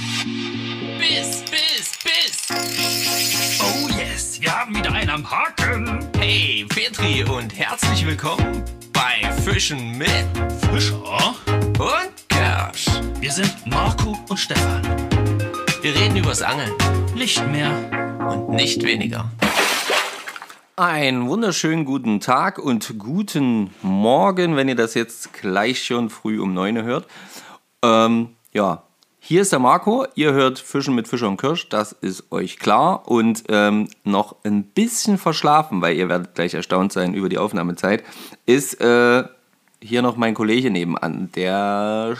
Biss, Biss, Biss. Oh yes, wir haben wieder einen am Haken. Hey, Petri und herzlich willkommen bei Fischen mit Fischer? und Kersch. Wir sind Marco und Stefan. Wir reden übers Angeln Nicht mehr. und nicht weniger. Einen wunderschönen guten Tag und guten Morgen, wenn ihr das jetzt gleich schon früh um 9 Uhr hört. Ähm, ja, hier ist der Marco. Ihr hört Fischen mit Fischer und Kirsch, das ist euch klar. Und ähm, noch ein bisschen verschlafen, weil ihr werdet gleich erstaunt sein über die Aufnahmezeit, ist äh, hier noch mein Kollege nebenan, der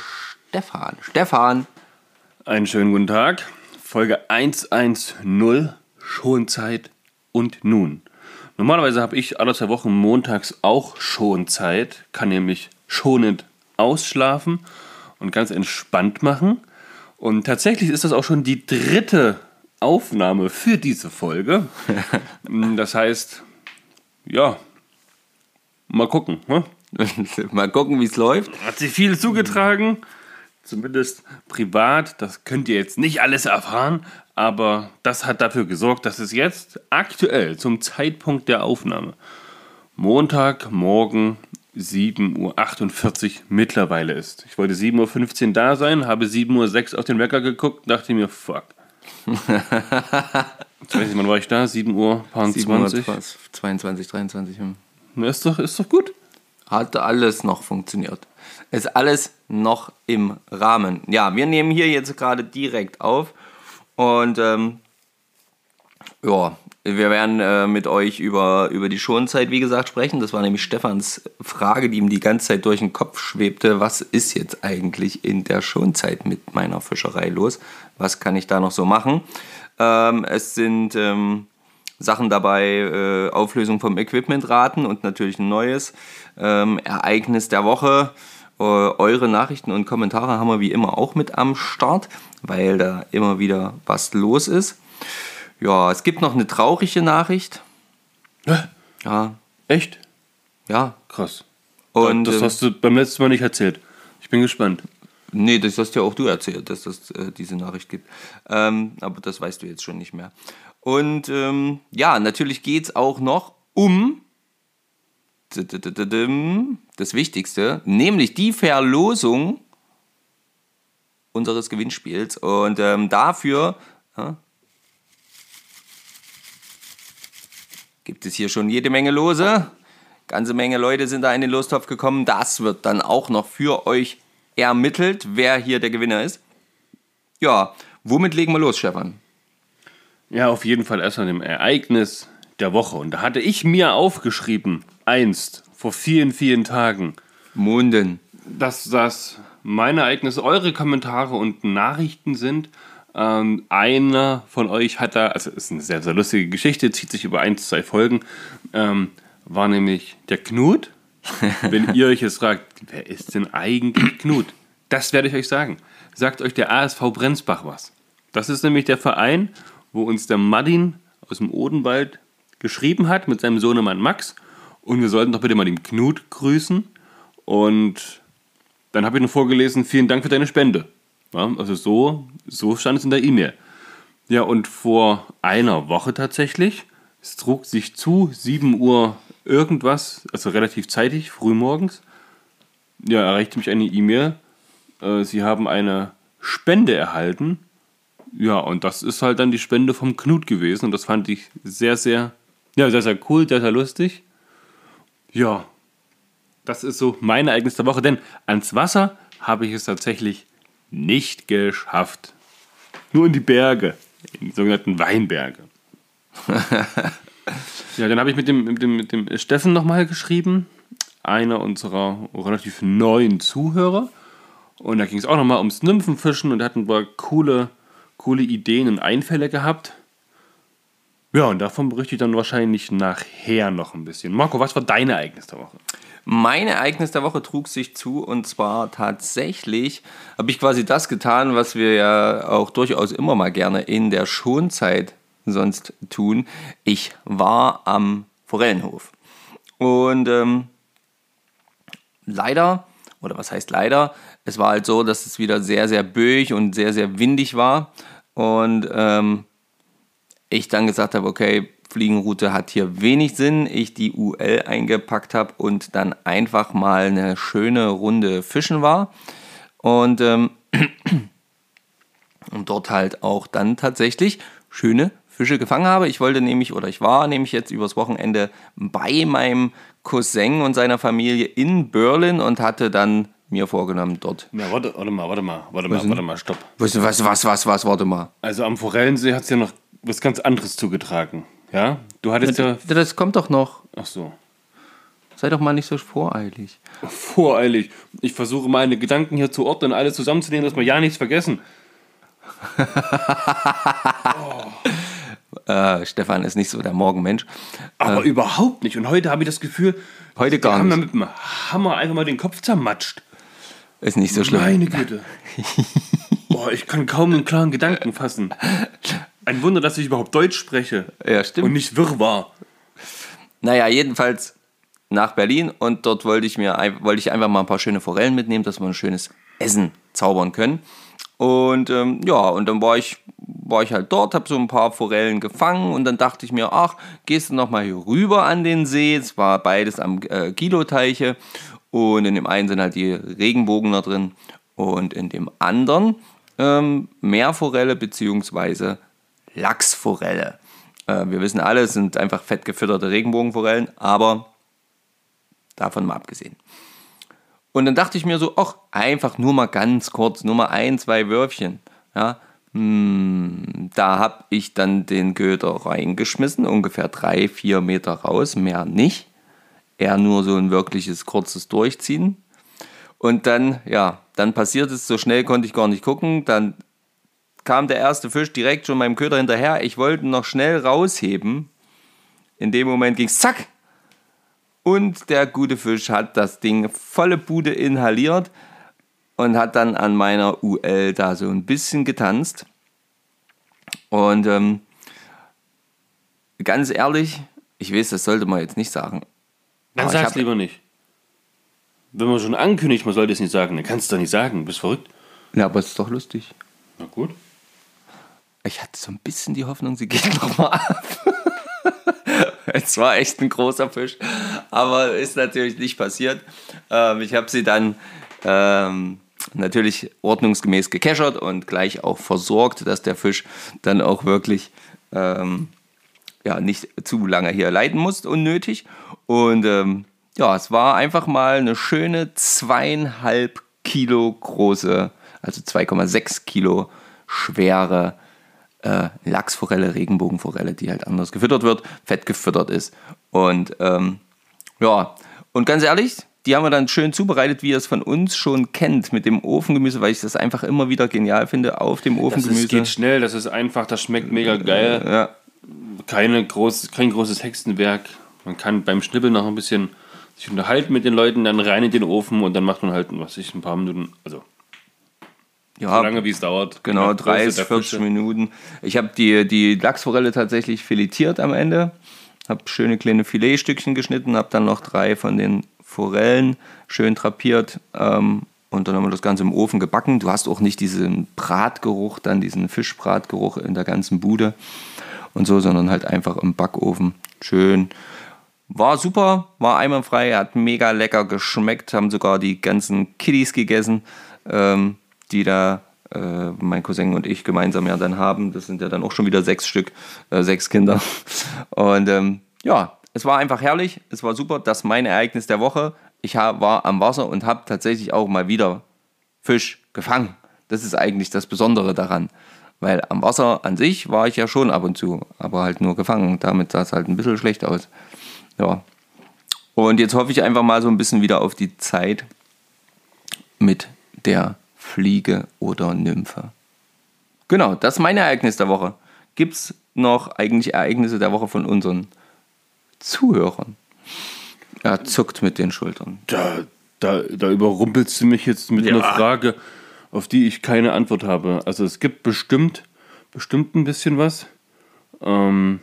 Stefan. Stefan, Einen schönen guten Tag. Folge 110, Schonzeit und nun. Normalerweise habe ich alle zwei Wochen montags auch Schonzeit, kann nämlich schonend ausschlafen und ganz entspannt machen. Und tatsächlich ist das auch schon die dritte Aufnahme für diese Folge. Das heißt, ja, mal gucken. Ne? mal gucken, wie es läuft. Hat sich viel zugetragen, zumindest privat. Das könnt ihr jetzt nicht alles erfahren, aber das hat dafür gesorgt, dass es jetzt aktuell zum Zeitpunkt der Aufnahme Montagmorgen 7.48 Uhr mittlerweile ist. Ich wollte 7.15 Uhr da sein, habe 7.06 Uhr auf den Wecker geguckt, dachte mir, fuck. Jetzt weiß ich, wann war ich da? 7 Uhr, paar 20. 22, 23. hm. Na, ist doch, ist doch gut. Hat alles noch funktioniert. Ist alles noch im Rahmen. Ja, wir nehmen hier jetzt gerade direkt auf. Und ähm, ja, wir werden äh, mit euch über, über die Schonzeit, wie gesagt, sprechen. Das war nämlich Stefans Frage, die ihm die ganze Zeit durch den Kopf schwebte. Was ist jetzt eigentlich in der Schonzeit mit meiner Fischerei los? Was kann ich da noch so machen? Ähm, es sind ähm, Sachen dabei, äh, Auflösung vom Equipmentraten und natürlich ein neues ähm, Ereignis der Woche. Äh, eure Nachrichten und Kommentare haben wir wie immer auch mit am Start, weil da immer wieder was los ist. Ja, es gibt noch eine traurige Nachricht. Ja, Echt? ja. Krass. Und das äh, hast du beim letzten Mal nicht erzählt. Ich bin gespannt. Nee, das hast ja auch du erzählt, dass es äh, diese Nachricht gibt. Ähm, aber das weißt du jetzt schon nicht mehr. Und ähm, ja, natürlich geht es auch noch um das Wichtigste, nämlich die Verlosung unseres Gewinnspiels. Und ähm, dafür ja, gibt es hier schon jede Menge Lose. Ganze Menge Leute sind da in den Lostopf gekommen. Das wird dann auch noch für euch ermittelt, wer hier der Gewinner ist. Ja, womit legen wir los, Stefan? Ja, auf jeden Fall erstmal dem Ereignis der Woche. Und da hatte ich mir aufgeschrieben, einst, vor vielen, vielen Tagen, Munden. dass das meine Ereignisse eure Kommentare und Nachrichten sind. Ähm, einer von euch hat da, also ist eine sehr, sehr lustige Geschichte, zieht sich über ein, zwei Folgen, ähm, war nämlich der Knut. Wenn ihr euch jetzt fragt, wer ist denn eigentlich Knut? Das werde ich euch sagen. Sagt euch der ASV Brenzbach was. Das ist nämlich der Verein, wo uns der Martin aus dem Odenwald geschrieben hat mit seinem Sohnemann Max. Und wir sollten doch bitte mal den Knut grüßen. Und dann habe ich noch vorgelesen, vielen Dank für deine Spende. Ja, also so, so stand es in der E-Mail. Ja, und vor einer Woche tatsächlich, es trug sich zu, 7 Uhr irgendwas, also relativ zeitig, frühmorgens, ja, erreichte mich eine E-Mail. Äh, Sie haben eine Spende erhalten. Ja, und das ist halt dann die Spende vom Knut gewesen. Und das fand ich sehr, sehr, ja, sehr, sehr cool, sehr, sehr lustig. Ja, das ist so mein Ereignis der Woche, denn ans Wasser habe ich es tatsächlich nicht geschafft. Nur in die Berge, in die sogenannten Weinberge. ja, dann habe ich mit dem, mit dem, mit dem Steffen nochmal geschrieben, einer unserer relativ neuen Zuhörer. Und da ging es auch nochmal ums Nymphenfischen und hatten wir coole, coole Ideen und Einfälle gehabt. Ja, und davon berichte ich dann wahrscheinlich nachher noch ein bisschen. Marco, was war dein Ereignis der Woche? Mein Ereignis der Woche trug sich zu und zwar tatsächlich habe ich quasi das getan, was wir ja auch durchaus immer mal gerne in der Schonzeit sonst tun. Ich war am Forellenhof. Und ähm, leider, oder was heißt leider, es war halt so, dass es wieder sehr, sehr böig und sehr, sehr windig war. Und ähm, ich dann gesagt habe, okay, Fliegenroute hat hier wenig Sinn. Ich die UL eingepackt habe und dann einfach mal eine schöne Runde fischen war. Und, ähm, und dort halt auch dann tatsächlich schöne Fische gefangen habe. Ich wollte nämlich, oder ich war nämlich jetzt übers Wochenende bei meinem Cousin und seiner Familie in Berlin und hatte dann mir vorgenommen, dort. Ja, warte, warte mal, warte mal, warte mal, warte mal, stopp. Was, was, was, was, was, warte mal. Also am Forellensee hat es ja noch was ganz anderes zugetragen. Ja? Du hattest ja. Das kommt doch noch. Ach so. Sei doch mal nicht so voreilig. Voreilig. Ich versuche meine Gedanken hier zu ordnen, alle zusammenzunehmen, dass wir ja nichts vergessen. Äh, Stefan ist nicht so der Morgenmensch. Aber überhaupt nicht. Und heute habe ich das Gefühl, Heute gar haben mir nicht. mit dem Hammer einfach mal den Kopf zermatscht. Ist nicht so schlimm. Meine Güte. Boah, ich kann kaum einen klaren Gedanken fassen. Ein Wunder, dass ich überhaupt Deutsch spreche. Ja, stimmt. Und nicht Wirrwarr. Naja, jedenfalls nach Berlin und dort wollte ich mir wollte ich einfach mal ein paar schöne Forellen mitnehmen, dass wir ein schönes Essen zaubern können. Und ähm, ja, und dann war ich, war ich halt dort, habe so ein paar Forellen gefangen und dann dachte ich mir, ach, gehst du noch mal hier rüber an den See. Es war beides am äh, Kiloteiche und in dem einen sind halt die Regenbogen da drin und in dem anderen ähm, Meerforelle beziehungsweise Lachsforelle. Äh, wir wissen alle, es sind einfach fett gefütterte Regenbogenforellen, aber davon mal abgesehen. Und dann dachte ich mir so, ach, einfach nur mal ganz kurz, nur mal ein, zwei Würfchen. Ja, hm, da habe ich dann den Köder reingeschmissen, ungefähr drei, vier Meter raus, mehr nicht. Eher nur so ein wirkliches kurzes Durchziehen. Und dann, ja, dann passiert es, so schnell konnte ich gar nicht gucken. Dann kam der erste Fisch direkt schon meinem Köder hinterher. Ich wollte ihn noch schnell rausheben. In dem Moment ging es zack. Und der gute Fisch hat das Ding volle Bude inhaliert und hat dann an meiner UL da so ein bisschen getanzt. Und ähm, ganz ehrlich, ich weiß, das sollte man jetzt nicht sagen. Dann Aber sag's lieber nicht. Wenn man schon ankündigt, man sollte es nicht sagen, dann kannst du doch nicht sagen. Bist verrückt? Ja, aber es ist doch lustig. Na gut. Ich hatte so ein bisschen die Hoffnung, sie geht nochmal ab. es war echt ein großer Fisch, aber ist natürlich nicht passiert. Ähm, ich habe sie dann ähm, natürlich ordnungsgemäß gekeschert und gleich auch versorgt, dass der Fisch dann auch wirklich ähm, ja, nicht zu lange hier leiden muss, unnötig. Und ähm, ja, es war einfach mal eine schöne zweieinhalb Kilo große, also 2,6 Kilo schwere äh, Lachsforelle, Regenbogenforelle, die halt anders gefüttert wird, fett gefüttert ist. Und ähm, ja, und ganz ehrlich, die haben wir dann schön zubereitet, wie ihr es von uns schon kennt, mit dem Ofengemüse, weil ich das einfach immer wieder genial finde, auf dem Das ist, Ofengemüse. geht schnell, das ist einfach, das schmeckt mega geil. ja, Keine groß, kein großes Hexenwerk. Man kann beim Schnippeln noch ein bisschen sich unterhalten mit den Leuten, dann rein in den Ofen und dann macht man halt, was ich, ein paar Minuten, also ja, so lange wie es dauert. Genau, Je nach Größe 30, der 40 Fische. Minuten. Ich habe die, die Lachsforelle tatsächlich filetiert am Ende. Habe schöne kleine Filetstückchen geschnitten, habe dann noch drei von den Forellen schön drapiert ähm, und dann haben wir das Ganze im Ofen gebacken. Du hast auch nicht diesen Bratgeruch, dann diesen Fischbratgeruch in der ganzen Bude und so, sondern halt einfach im Backofen. Schön. War super, war einwandfrei, hat mega lecker geschmeckt, haben sogar die ganzen Kiddies gegessen, ähm, die da äh, mein Cousin und ich gemeinsam ja dann haben. Das sind ja dann auch schon wieder sechs Stück, äh, sechs Kinder. Und ähm, ja, es war einfach herrlich, es war super. Das mein Ereignis der Woche. Ich war am Wasser und habe tatsächlich auch mal wieder Fisch gefangen. Das ist eigentlich das Besondere daran. Weil am Wasser an sich war ich ja schon ab und zu, aber halt nur gefangen. Damit sah es halt ein bisschen schlecht aus. Ja. Und jetzt hoffe ich einfach mal so ein bisschen wieder auf die Zeit mit der Fliege oder Nymphe. Genau, das ist mein Ereignis der Woche. Gibt es noch eigentlich Ereignisse der Woche von unseren Zuhörern? Er zuckt mit den Schultern. Da, da, da überrumpelst du mich jetzt mit Ja. einer Frage, auf die ich keine Antwort habe. Also es gibt bestimmt, bestimmt ein bisschen was. Ähm,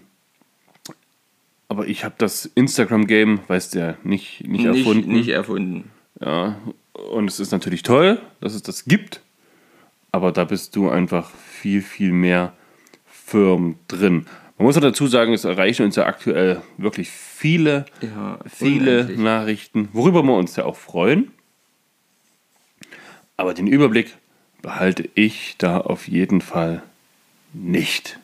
aber ich habe das Instagram-Game, weißt du ja, nicht, nicht erfunden. Nicht erfunden. Ja, Und es ist natürlich toll, dass es das gibt. Aber da bist du einfach viel, viel mehr firm drin. Man muss auch dazu sagen, es erreichen uns ja aktuell wirklich viele, Ja, viele unendlich. Nachrichten, worüber wir uns ja auch freuen. Aber den Überblick behalte ich da auf jeden Fall nicht.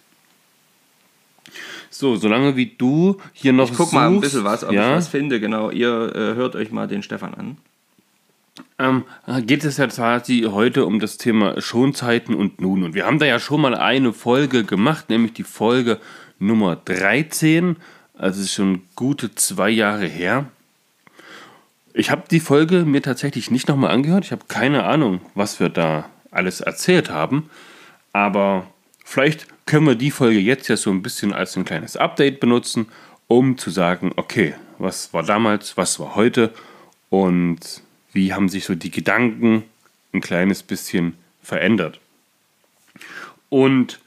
So, solange wie du hier noch Ich guck mal ein suchst, bisschen was, ob ja, ich was finde. Genau, ihr äh, hört euch mal den Stefan an. Ähm, geht es ja quasi heute um das Thema Schonzeiten und nun. Und wir haben da ja schon mal eine Folge gemacht, nämlich die Folge Nummer 13. Also ist schon gute zwei Jahre her. Ich habe die Folge mir tatsächlich nicht nochmal angehört. Ich habe keine Ahnung, was wir da alles erzählt haben. Aber vielleicht können wir die Folge jetzt ja so ein bisschen als ein kleines Update benutzen, um zu sagen, okay, was war damals, was war heute und wie haben sich so die Gedanken ein kleines bisschen verändert. Und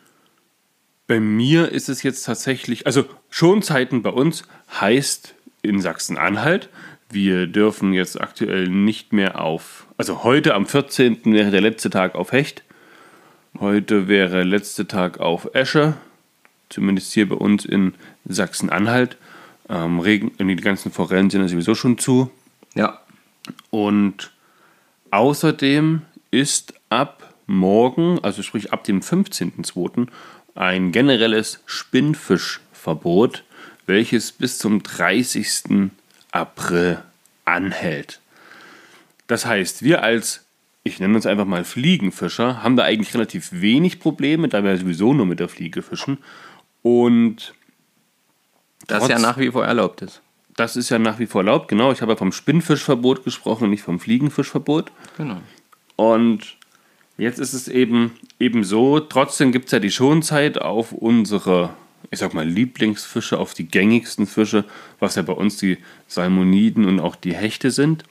bei mir ist es jetzt tatsächlich, also Schonzeiten bei uns heißt in Sachsen-Anhalt, wir dürfen jetzt aktuell nicht mehr auf, also heute am 14. wäre der letzte Tag auf Hecht, heute wäre letzte Tag auf Esche, zumindest hier bei uns in Sachsen-Anhalt. Ähm, Regen, die ganzen Forellen sind ja sowieso schon zu. Ja, Und außerdem ist ab morgen, also sprich ab dem 15.02., ein generelles Spinnfischverbot, welches bis zum 30. April anhält. Das heißt, wir als, ich nenne uns einfach mal Fliegenfischer, haben da eigentlich relativ wenig Probleme, da wir sowieso nur mit der Fliege fischen. Und das ja nach wie vor erlaubt ist. Das ist ja nach wie vor erlaubt, genau. Ich habe ja vom Spinnfischverbot gesprochen, nicht vom Fliegenfischverbot. Genau. Und jetzt ist es eben, eben so, trotzdem gibt es ja die Schonzeit auf unsere, ich sag mal, Lieblingsfische, auf die gängigsten Fische, was ja bei uns die Salmoniden und auch die Hechte sind.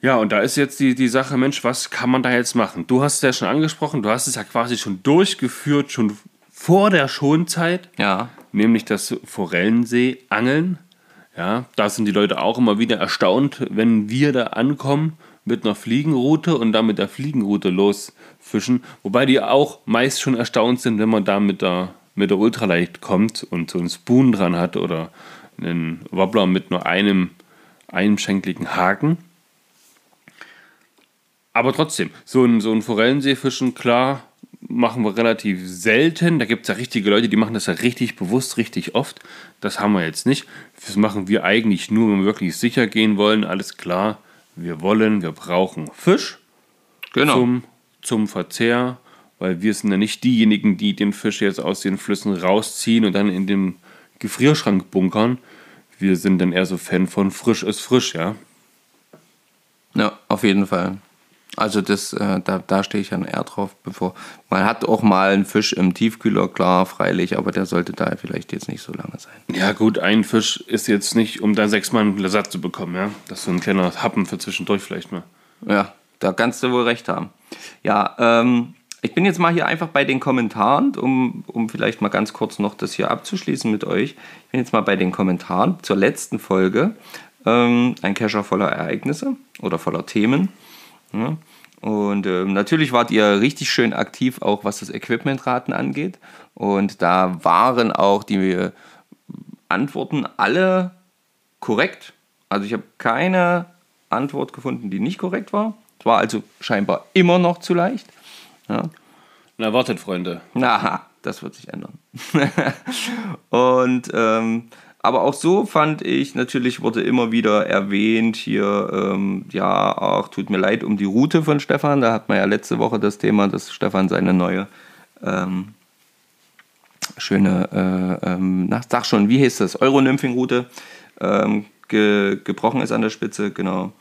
Ja, und da ist jetzt die, die Sache, Mensch, was kann man da jetzt machen? Du hast es ja schon angesprochen, du hast es ja quasi schon durchgeführt, schon vor der Schonzeit Ja, nämlich das Forellensee-Angeln. Ja, da sind die Leute auch immer wieder erstaunt, wenn wir da ankommen mit einer Fliegenroute und dann mit der Fliegenroute losfischen. Wobei die auch meist schon erstaunt sind, wenn man da mit der, mit der Ultralight kommt und so einen Spoon dran hat oder einen Wobbler mit nur einem einschenkligen Haken. Aber trotzdem, so ein, so ein Forellenseefischen, klar, machen wir relativ selten. Da gibt es ja richtige Leute, die machen das ja richtig bewusst, richtig oft. Das haben wir jetzt nicht. Das machen wir eigentlich nur, wenn wir wirklich sicher gehen wollen. Alles klar, wir wollen, wir brauchen Fisch genau. zum, zum Verzehr, weil wir sind ja nicht diejenigen, die den Fisch jetzt aus den Flüssen rausziehen und dann in dem Gefrierschrank bunkern. Wir sind dann eher so Fan von frisch ist frisch, ja. Ja, auf jeden Fall. Also das, äh, da, da stehe ich dann eher drauf, bevor. Man hat auch mal einen Fisch im Tiefkühler, klar, freilich, aber der sollte da vielleicht jetzt nicht so lange sein. Ja, gut, ein Fisch ist jetzt nicht, um da sechs Mann Ersatz zu bekommen, ja. Das ist so ein kleiner Happen für zwischendurch vielleicht mal. Ja, da kannst du wohl recht haben. Ja, ähm, ich bin jetzt mal hier einfach bei den Kommentaren, um, um vielleicht mal ganz kurz noch das hier abzuschließen mit euch. Ich bin jetzt mal bei den Kommentaren zur letzten Folge. Ähm, ein Kescher voller Ereignisse oder voller Themen. Ja. Und ähm, natürlich wart ihr richtig schön aktiv, auch was das Equipmentraten angeht. Und da waren auch die Antworten alle korrekt. Also ich habe keine Antwort gefunden, die nicht korrekt war. Es war also scheinbar immer noch zu leicht. Ja. Na, wartet, Freunde. Na, das wird sich ändern. und ähm, aber auch so fand ich, natürlich wurde immer wieder erwähnt hier, ähm, ja, ach, tut mir leid um die Route von Stefan. Da hat man ja letzte Woche das Thema, dass Stefan seine neue ähm, schöne, äh, ähm, na, sag schon, wie hieß das, Euronymphing-Route ähm, ge gebrochen ist an der Spitze, genau.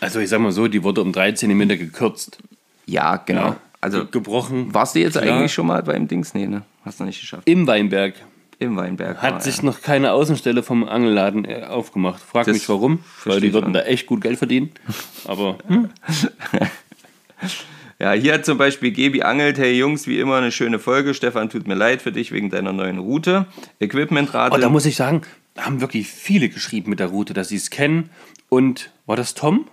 Also, ich sag mal so, die wurde um drei Zentimeter gekürzt. Ja, genau. Ja. Also, Ge- gebrochen. warst du jetzt klar. eigentlich schon mal beim Dings? Nee, ne? Hast du nicht geschafft. Im Weinberg. Im Weinberg. Hat sich er. noch keine Außenstelle vom Angelladen äh, aufgemacht. Frag Das mich warum, weil die würden da echt gut Geld verdienen. Aber hm, Ja, hier hat zum Beispiel Gebi angelt. Hey Jungs, wie immer eine schöne Folge. Stefan, tut mir leid für dich wegen deiner neuen Route. Equipmentrate. oh, da muss ich sagen, da haben wirklich viele geschrieben mit der Route, dass sie es kennen. Und war das Tom?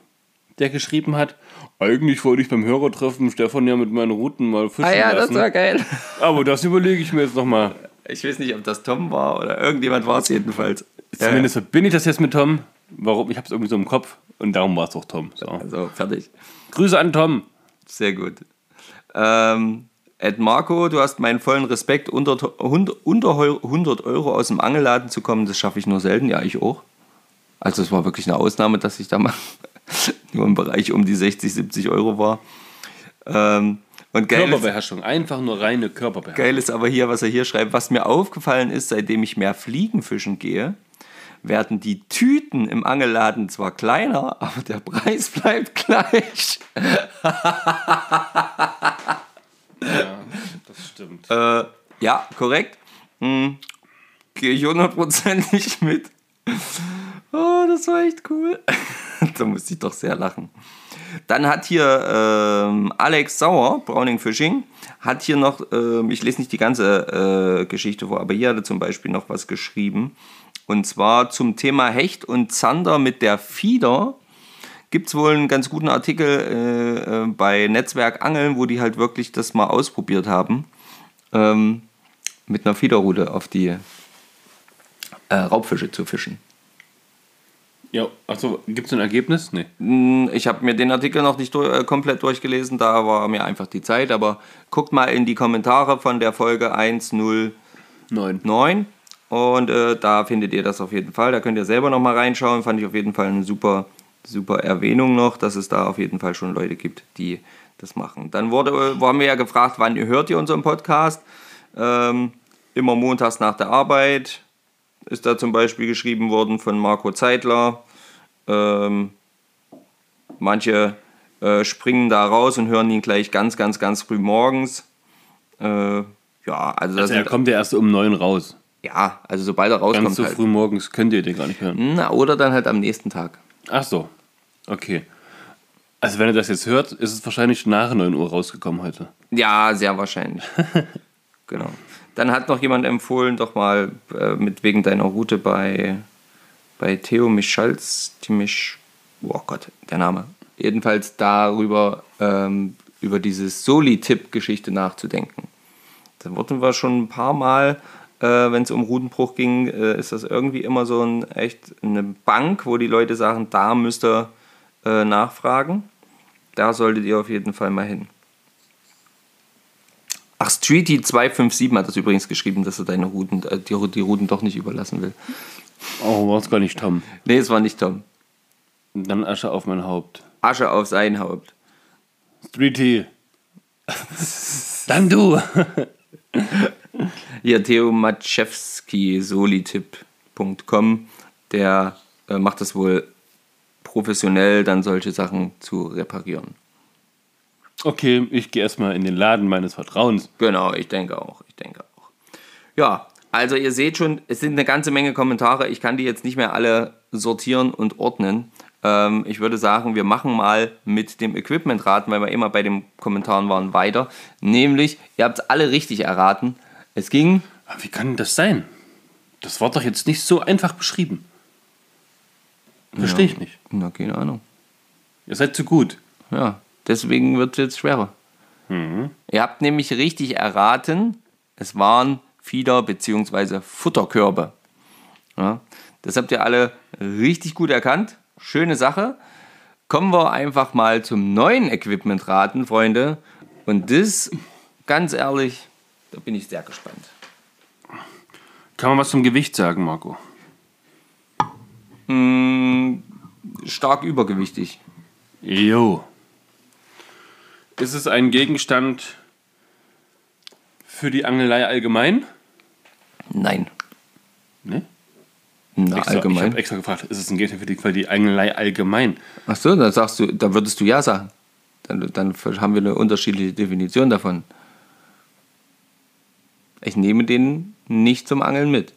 der geschrieben hat, eigentlich wollte ich beim Hörertreffen Stefan ja mit meinen Routen mal fischen Ah ja, das lassen. war geil. Aber das überlege ich mir jetzt nochmal. Ich weiß nicht, ob das Tom war oder irgendjemand war es jedenfalls. Zumindest verbinde ich das jetzt mit Tom. Warum? Ich habe es irgendwie so im Kopf und darum war es auch Tom. So. Also, fertig. Grüße an Tom. Sehr gut. Ähm, Ed Marco, du hast meinen vollen Respekt, unter, unter, unter 100 Euro aus dem Angelladen zu kommen, das schaffe ich nur selten. Ja, ich auch. Also es war wirklich eine Ausnahme, dass ich da mal nur im Bereich um die 60, 70 Euro war. Ähm, und geil ist, Körperbeherrschung. Einfach nur reine Körperbeherrschung. geil ist aber hier, was er hier schreibt, was mir aufgefallen ist, seitdem ich mehr Fliegenfischen gehe, werden die Tüten im Angelladen zwar kleiner, aber der Preis bleibt gleich. Ja, das stimmt. Äh, ja, korrekt. Hm, Gehe ich hundertprozentig mit. Oh, das war echt cool. da musste ich doch sehr lachen. Dann hat hier ähm, Alex Sauer, Browning Fishing, hat hier noch, ähm, ich lese nicht die ganze äh, Geschichte vor, aber hier hat er zum Beispiel noch was geschrieben. Und zwar zum Thema Hecht und Zander mit der Fieder gibt es wohl einen ganz guten Artikel äh, äh, bei Netzwerk Angeln, wo die halt wirklich das mal ausprobiert haben. Ähm, mit einer Fiederrute auf die äh, Raubfische zu fischen. Ja, achso, gibt es ein Ergebnis? Nee. Hm, Ich habe mir den Artikel noch nicht durch, äh, komplett durchgelesen, da war mir einfach die Zeit, aber guckt mal in die Kommentare von der Folge 109 Neun. und äh, da findet ihr das auf jeden Fall. Da könnt ihr selber noch mal reinschauen. Fand ich auf jeden Fall eine super, super Erwähnung noch, dass es da auf jeden Fall schon Leute gibt, die das machen. Dann wurde, äh, waren wir ja gefragt, wann hört ihr unseren Podcast? Ähm, immer montags nach der Arbeit ist da zum Beispiel geschrieben worden von Marco Zeitler. Ähm, manche äh, springen da raus und hören ihn gleich ganz, ganz, ganz früh morgens. Äh, ja, also, das Also er kommt ja erst um neun raus. ja, also sobald er rauskommt Ganz so halt. früh morgens könnt ihr den gar nicht hören. Na, oder dann halt am nächsten Tag. Ach so. Okay. Also wenn ihr das jetzt hört, ist es wahrscheinlich nach 9 Uhr rausgekommen heute. Ja, sehr wahrscheinlich. genau. Dann hat noch jemand empfohlen, doch mal äh, mit wegen deiner Route bei, bei Theo Michalz, Timisch, oh Gott, der Name. Jedenfalls darüber, ähm, über dieses Soli-Tipp-Geschichte nachzudenken. Da wurden wir schon ein paar Mal, äh, wenn es um Rutenbruch ging, äh, ist das irgendwie immer so ein echt eine Bank, wo die Leute sagen, da müsst ihr äh, nachfragen. Da solltet ihr auf jeden Fall mal hin. Ach, Streety257 hat das übrigens geschrieben, dass er deine Routen, äh, die, die Routen doch nicht überlassen will. Oh, war es gar nicht Tom. Nee, es war nicht Tom. Dann Asche auf mein Haupt. Asche auf sein Haupt. Streety. Dann du. Hier, Theo Matschewski, solitipp.com, der äh, macht es wohl professionell, dann solche Sachen zu reparieren. Okay, ich gehe erstmal in den Laden meines Vertrauens. Genau, ich denke auch. Ich denke auch. Ja, also ihr seht schon, es sind eine ganze Menge Kommentare. Ich kann die jetzt nicht mehr alle sortieren und ordnen. Ähm, ich würde sagen, wir machen mal mit dem Equipment-Raten, weil wir immer bei den Kommentaren waren, weiter. Nämlich, ihr habt es alle richtig erraten. Es ging, Aber wie kann das sein? Das war doch jetzt nicht so einfach beschrieben. Verstehe ich nicht. na, keine Ahnung. Ihr seid zu gut. Ja, deswegen wird es jetzt schwerer. Ihr habt nämlich richtig erraten, es waren Fieder- bzw. Futterkörbe. Ja, das habt ihr alle richtig gut erkannt. Schöne Sache. Kommen wir einfach mal zum neuen Equipment raten, Freunde. Und das, ganz ehrlich, da bin ich sehr gespannt. Kann man was zum Gewicht sagen, Marco? Stark übergewichtig. Jo. Ist es ein Gegenstand für die Angelei allgemein? Nein. Ne? Na, Extra, Ich allgemein. habe extra gefragt, ist es ein Gegenstand für die, für die Angelei allgemein? Achso, dann sagst du, da würdest du ja sagen. Dann, dann haben wir eine unterschiedliche Definition davon. Ich nehme den nicht zum Angeln mit.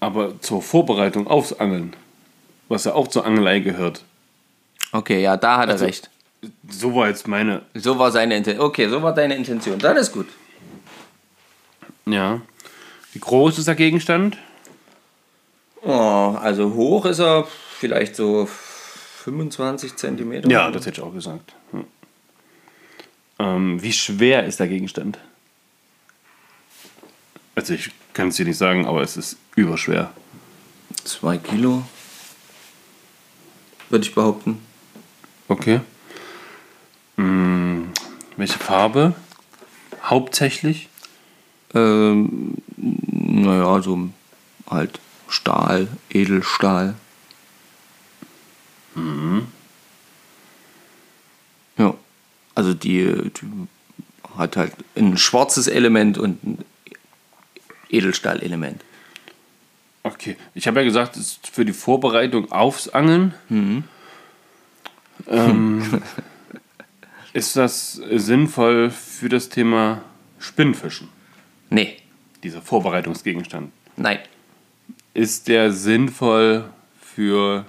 Aber zur Vorbereitung aufs Angeln, was ja auch zur Angelei gehört. Okay, ja, da hat Also- er recht. So war jetzt meine. So war seine Intention. Okay, so war deine Intention. Dann ist gut. Ja. Wie groß ist der Gegenstand? Oh, also hoch ist er vielleicht so 25 Zentimeter. Ja, das hätte ich auch gesagt. Hm. Ähm, wie schwer ist der Gegenstand? Also ich kann es dir nicht sagen, aber es ist überschwer. Zwei Kilo. Würde ich behaupten. Okay. Hm, welche Farbe? Hauptsächlich? Ähm, naja, so halt Stahl, Edelstahl. Ja, also die, die hat halt ein schwarzes Element und ein Edelstahlelement. Okay. Ich habe ja gesagt, es ist für die Vorbereitung aufs Angeln. Ähm, ist das sinnvoll für das Thema Spinnfischen, Nee, dieser Vorbereitungsgegenstand? nein, Ist der sinnvoll für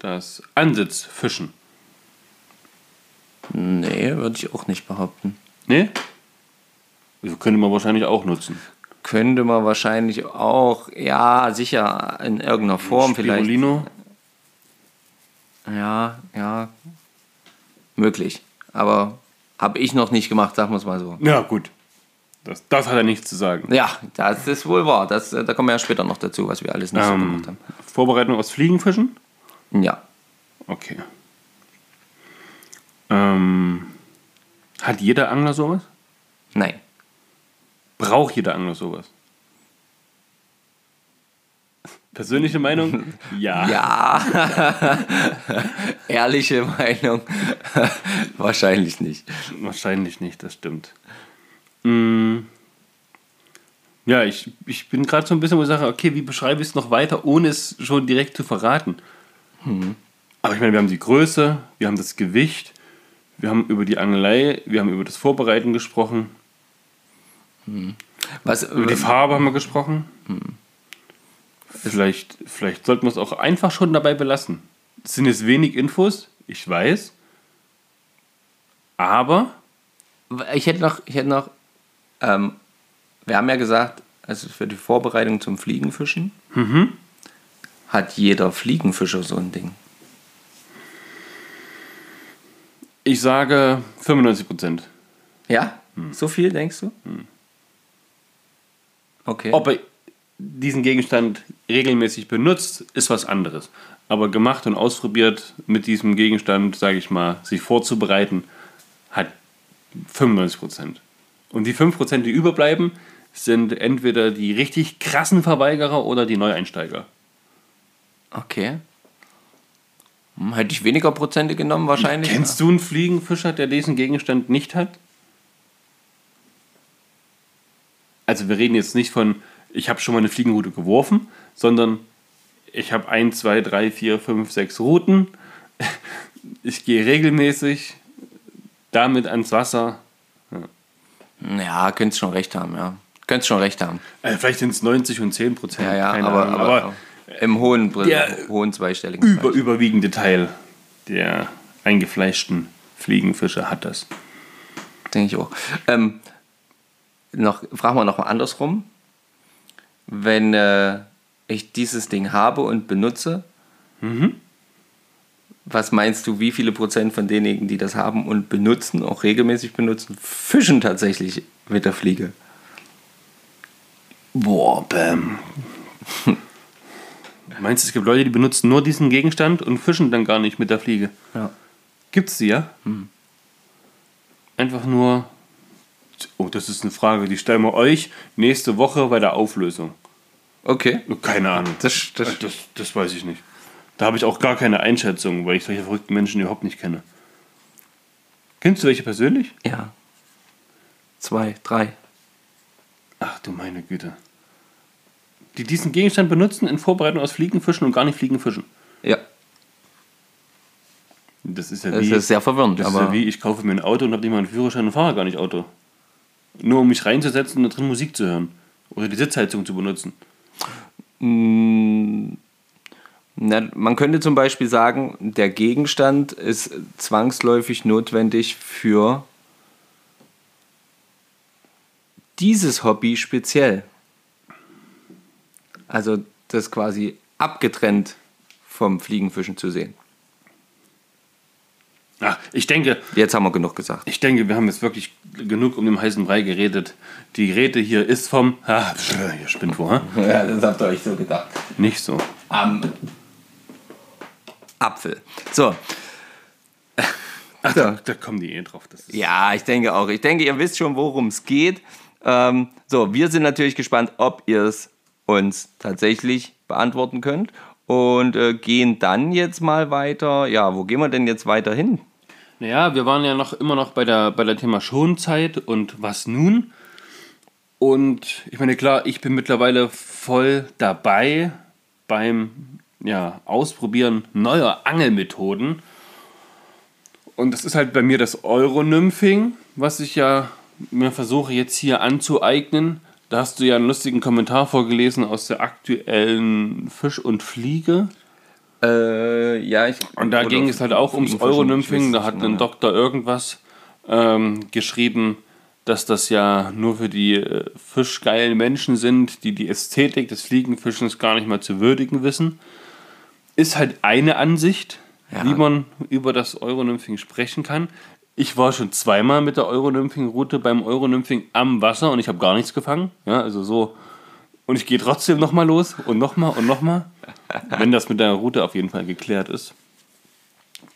das Ansitzfischen? nee, würde ich auch nicht behaupten. Nee? Also könnte man wahrscheinlich auch nutzen. Könnte man wahrscheinlich auch, ja, sicher in irgendeiner Form vielleicht. Spirulino? Ja, ja, möglich. Aber habe ich noch nicht gemacht, sagen wir es mal so. Ja, gut. Das, das hat er nichts zu sagen. Ja, das ist wohl wahr. Das, äh, da kommen wir ja später noch dazu, was wir alles nicht so Ähm, gemacht haben. Vorbereitung aus Fliegenfischen? Ja, Okay. Ähm, hat jeder Angler sowas? nein. Braucht jeder Angler sowas? Persönliche Meinung? Ja. Ja, ehrliche Meinung, wahrscheinlich nicht. Wahrscheinlich nicht, das stimmt. Mm. Ja, ich, ich bin gerade so ein bisschen, wo ich sage, okay, wie beschreibe ich es noch weiter, ohne es schon direkt zu verraten? Aber ich meine, wir haben die Größe, wir haben das Gewicht, wir haben über die Angelei, wir haben über das Vorbereiten gesprochen, Was, über die Farbe haben wir gesprochen. Vielleicht, vielleicht sollten wir es auch einfach schon dabei belassen. Es sind jetzt wenig Infos, ich weiß. Aber ich hätte noch, ich hätte noch, ähm, wir haben ja gesagt, also für die Vorbereitung zum Fliegenfischen hat jeder Fliegenfischer so ein Ding. ich sage 95 Prozent. Ja? So viel, denkst du? Okay. Ob er diesen Gegenstand regelmäßig benutzt, ist was anderes. Aber gemacht und ausprobiert mit diesem Gegenstand, sage ich mal, sich vorzubereiten, hat 95 Prozent. Und die 5 Prozent, die überbleiben, sind entweder die richtig krassen Verweigerer oder die Neueinsteiger. Okay. Hm, Hätte ich weniger Prozente genommen wahrscheinlich. Kennst du einen Fliegenfischer, der diesen Gegenstand nicht hat? Also wir reden jetzt nicht von, ich habe schon mal eine Fliegenroute geworfen, sondern ich habe 1, 2, 3, 4, 5, 6 Routen. Ich gehe regelmäßig damit ans Wasser. Ja, könntest schon recht haben, ja. Könntest schon recht haben. Äh, vielleicht sind es 90 und 10 Prozent. Ja, ja, keine aber, Ahnung. aber, im hohen, Der hohen zweistelligen über, Bereich. überwiegende Teil der eingefleischten Fliegenfischer hat das. Denke ich auch. Ähm, noch, fragen wir noch mal andersrum. Wenn äh, ich dieses Ding habe und benutze, was meinst du, wie viele Prozent von denjenigen, die das haben und benutzen, auch regelmäßig benutzen, fischen tatsächlich mit der Fliege? Boah, bam. Meinst du, es gibt Leute, die benutzen nur diesen Gegenstand und fischen dann gar nicht mit der Fliege? Ja. Gibt's die, ja? Einfach nur. Oh, das ist eine Frage, die stellen wir euch nächste Woche bei der Auflösung. Okay. Keine Ahnung. Das, das, Das, das weiß ich nicht. Da habe ich auch gar keine Einschätzung, weil ich solche verrückten Menschen überhaupt nicht kenne. Kennst du welche persönlich? ja. Zwei, drei. Ach du meine Güte. Die diesen Gegenstand benutzen in Vorbereitung aus Fliegenfischen und gar nicht Fliegenfischen. Ja. Das ist ja Das wie, ist sehr verwirrend, das ist aber ja wie, ich kaufe mir ein Auto und habe nicht mal einen Führerschein und fahre gar nicht Auto. Nur um mich reinzusetzen und da drin Musik zu hören. Oder die Sitzheizung zu benutzen. Na, man könnte zum Beispiel sagen, der Gegenstand ist zwangsläufig notwendig für dieses Hobby speziell. Also das quasi abgetrennt vom Fliegenfischen zu sehen. Ach, ich denke, Jetzt haben wir genug gesagt. ich denke, wir haben jetzt wirklich genug um den heißen Brei geredet. Die Rede hier ist vom. Ah, pff, ihr spinnt wo, hä? Ja, das habt ihr euch so gedacht. Nicht so. Am Apfel. So. Ach, So. da, da kommen die eh drauf. Das ist Ja, ich denke auch. Ich denke, ihr wisst schon, worum es geht. Ähm, so, wir sind natürlich gespannt, ob ihr es uns tatsächlich beantworten könnt. Und äh, gehen dann jetzt mal weiter. Ja, wo gehen wir denn jetzt weiter hin? Naja, wir waren ja noch immer noch bei der, bei der Thema Schonzeit und was nun. Und ich meine, klar, ich bin mittlerweile voll dabei beim ja, Ausprobieren neuer Angelmethoden. Und das ist halt bei mir das Euronymphing, was ich ja mir versuche jetzt hier anzueignen. Da hast du ja einen lustigen Kommentar vorgelesen aus der aktuellen Fisch und Fliege. Äh, ja, ich. Und da ging es halt auch ums Euronymphing. Da hat ein ja. Doktor irgendwas ähm, geschrieben, dass das ja nur für die äh, fischgeilen Menschen sind, die die Ästhetik des Fliegenfischens gar nicht mal zu würdigen wissen. Ist halt eine Ansicht, Ja. wie man über das Euronymphing sprechen kann. Ich war schon zweimal mit der Euronymphing-Route beim Euronymphing am Wasser und ich habe gar nichts gefangen. Ja, also so. Und ich gehe trotzdem nochmal los und nochmal und nochmal, wenn das mit der Route auf jeden Fall geklärt ist.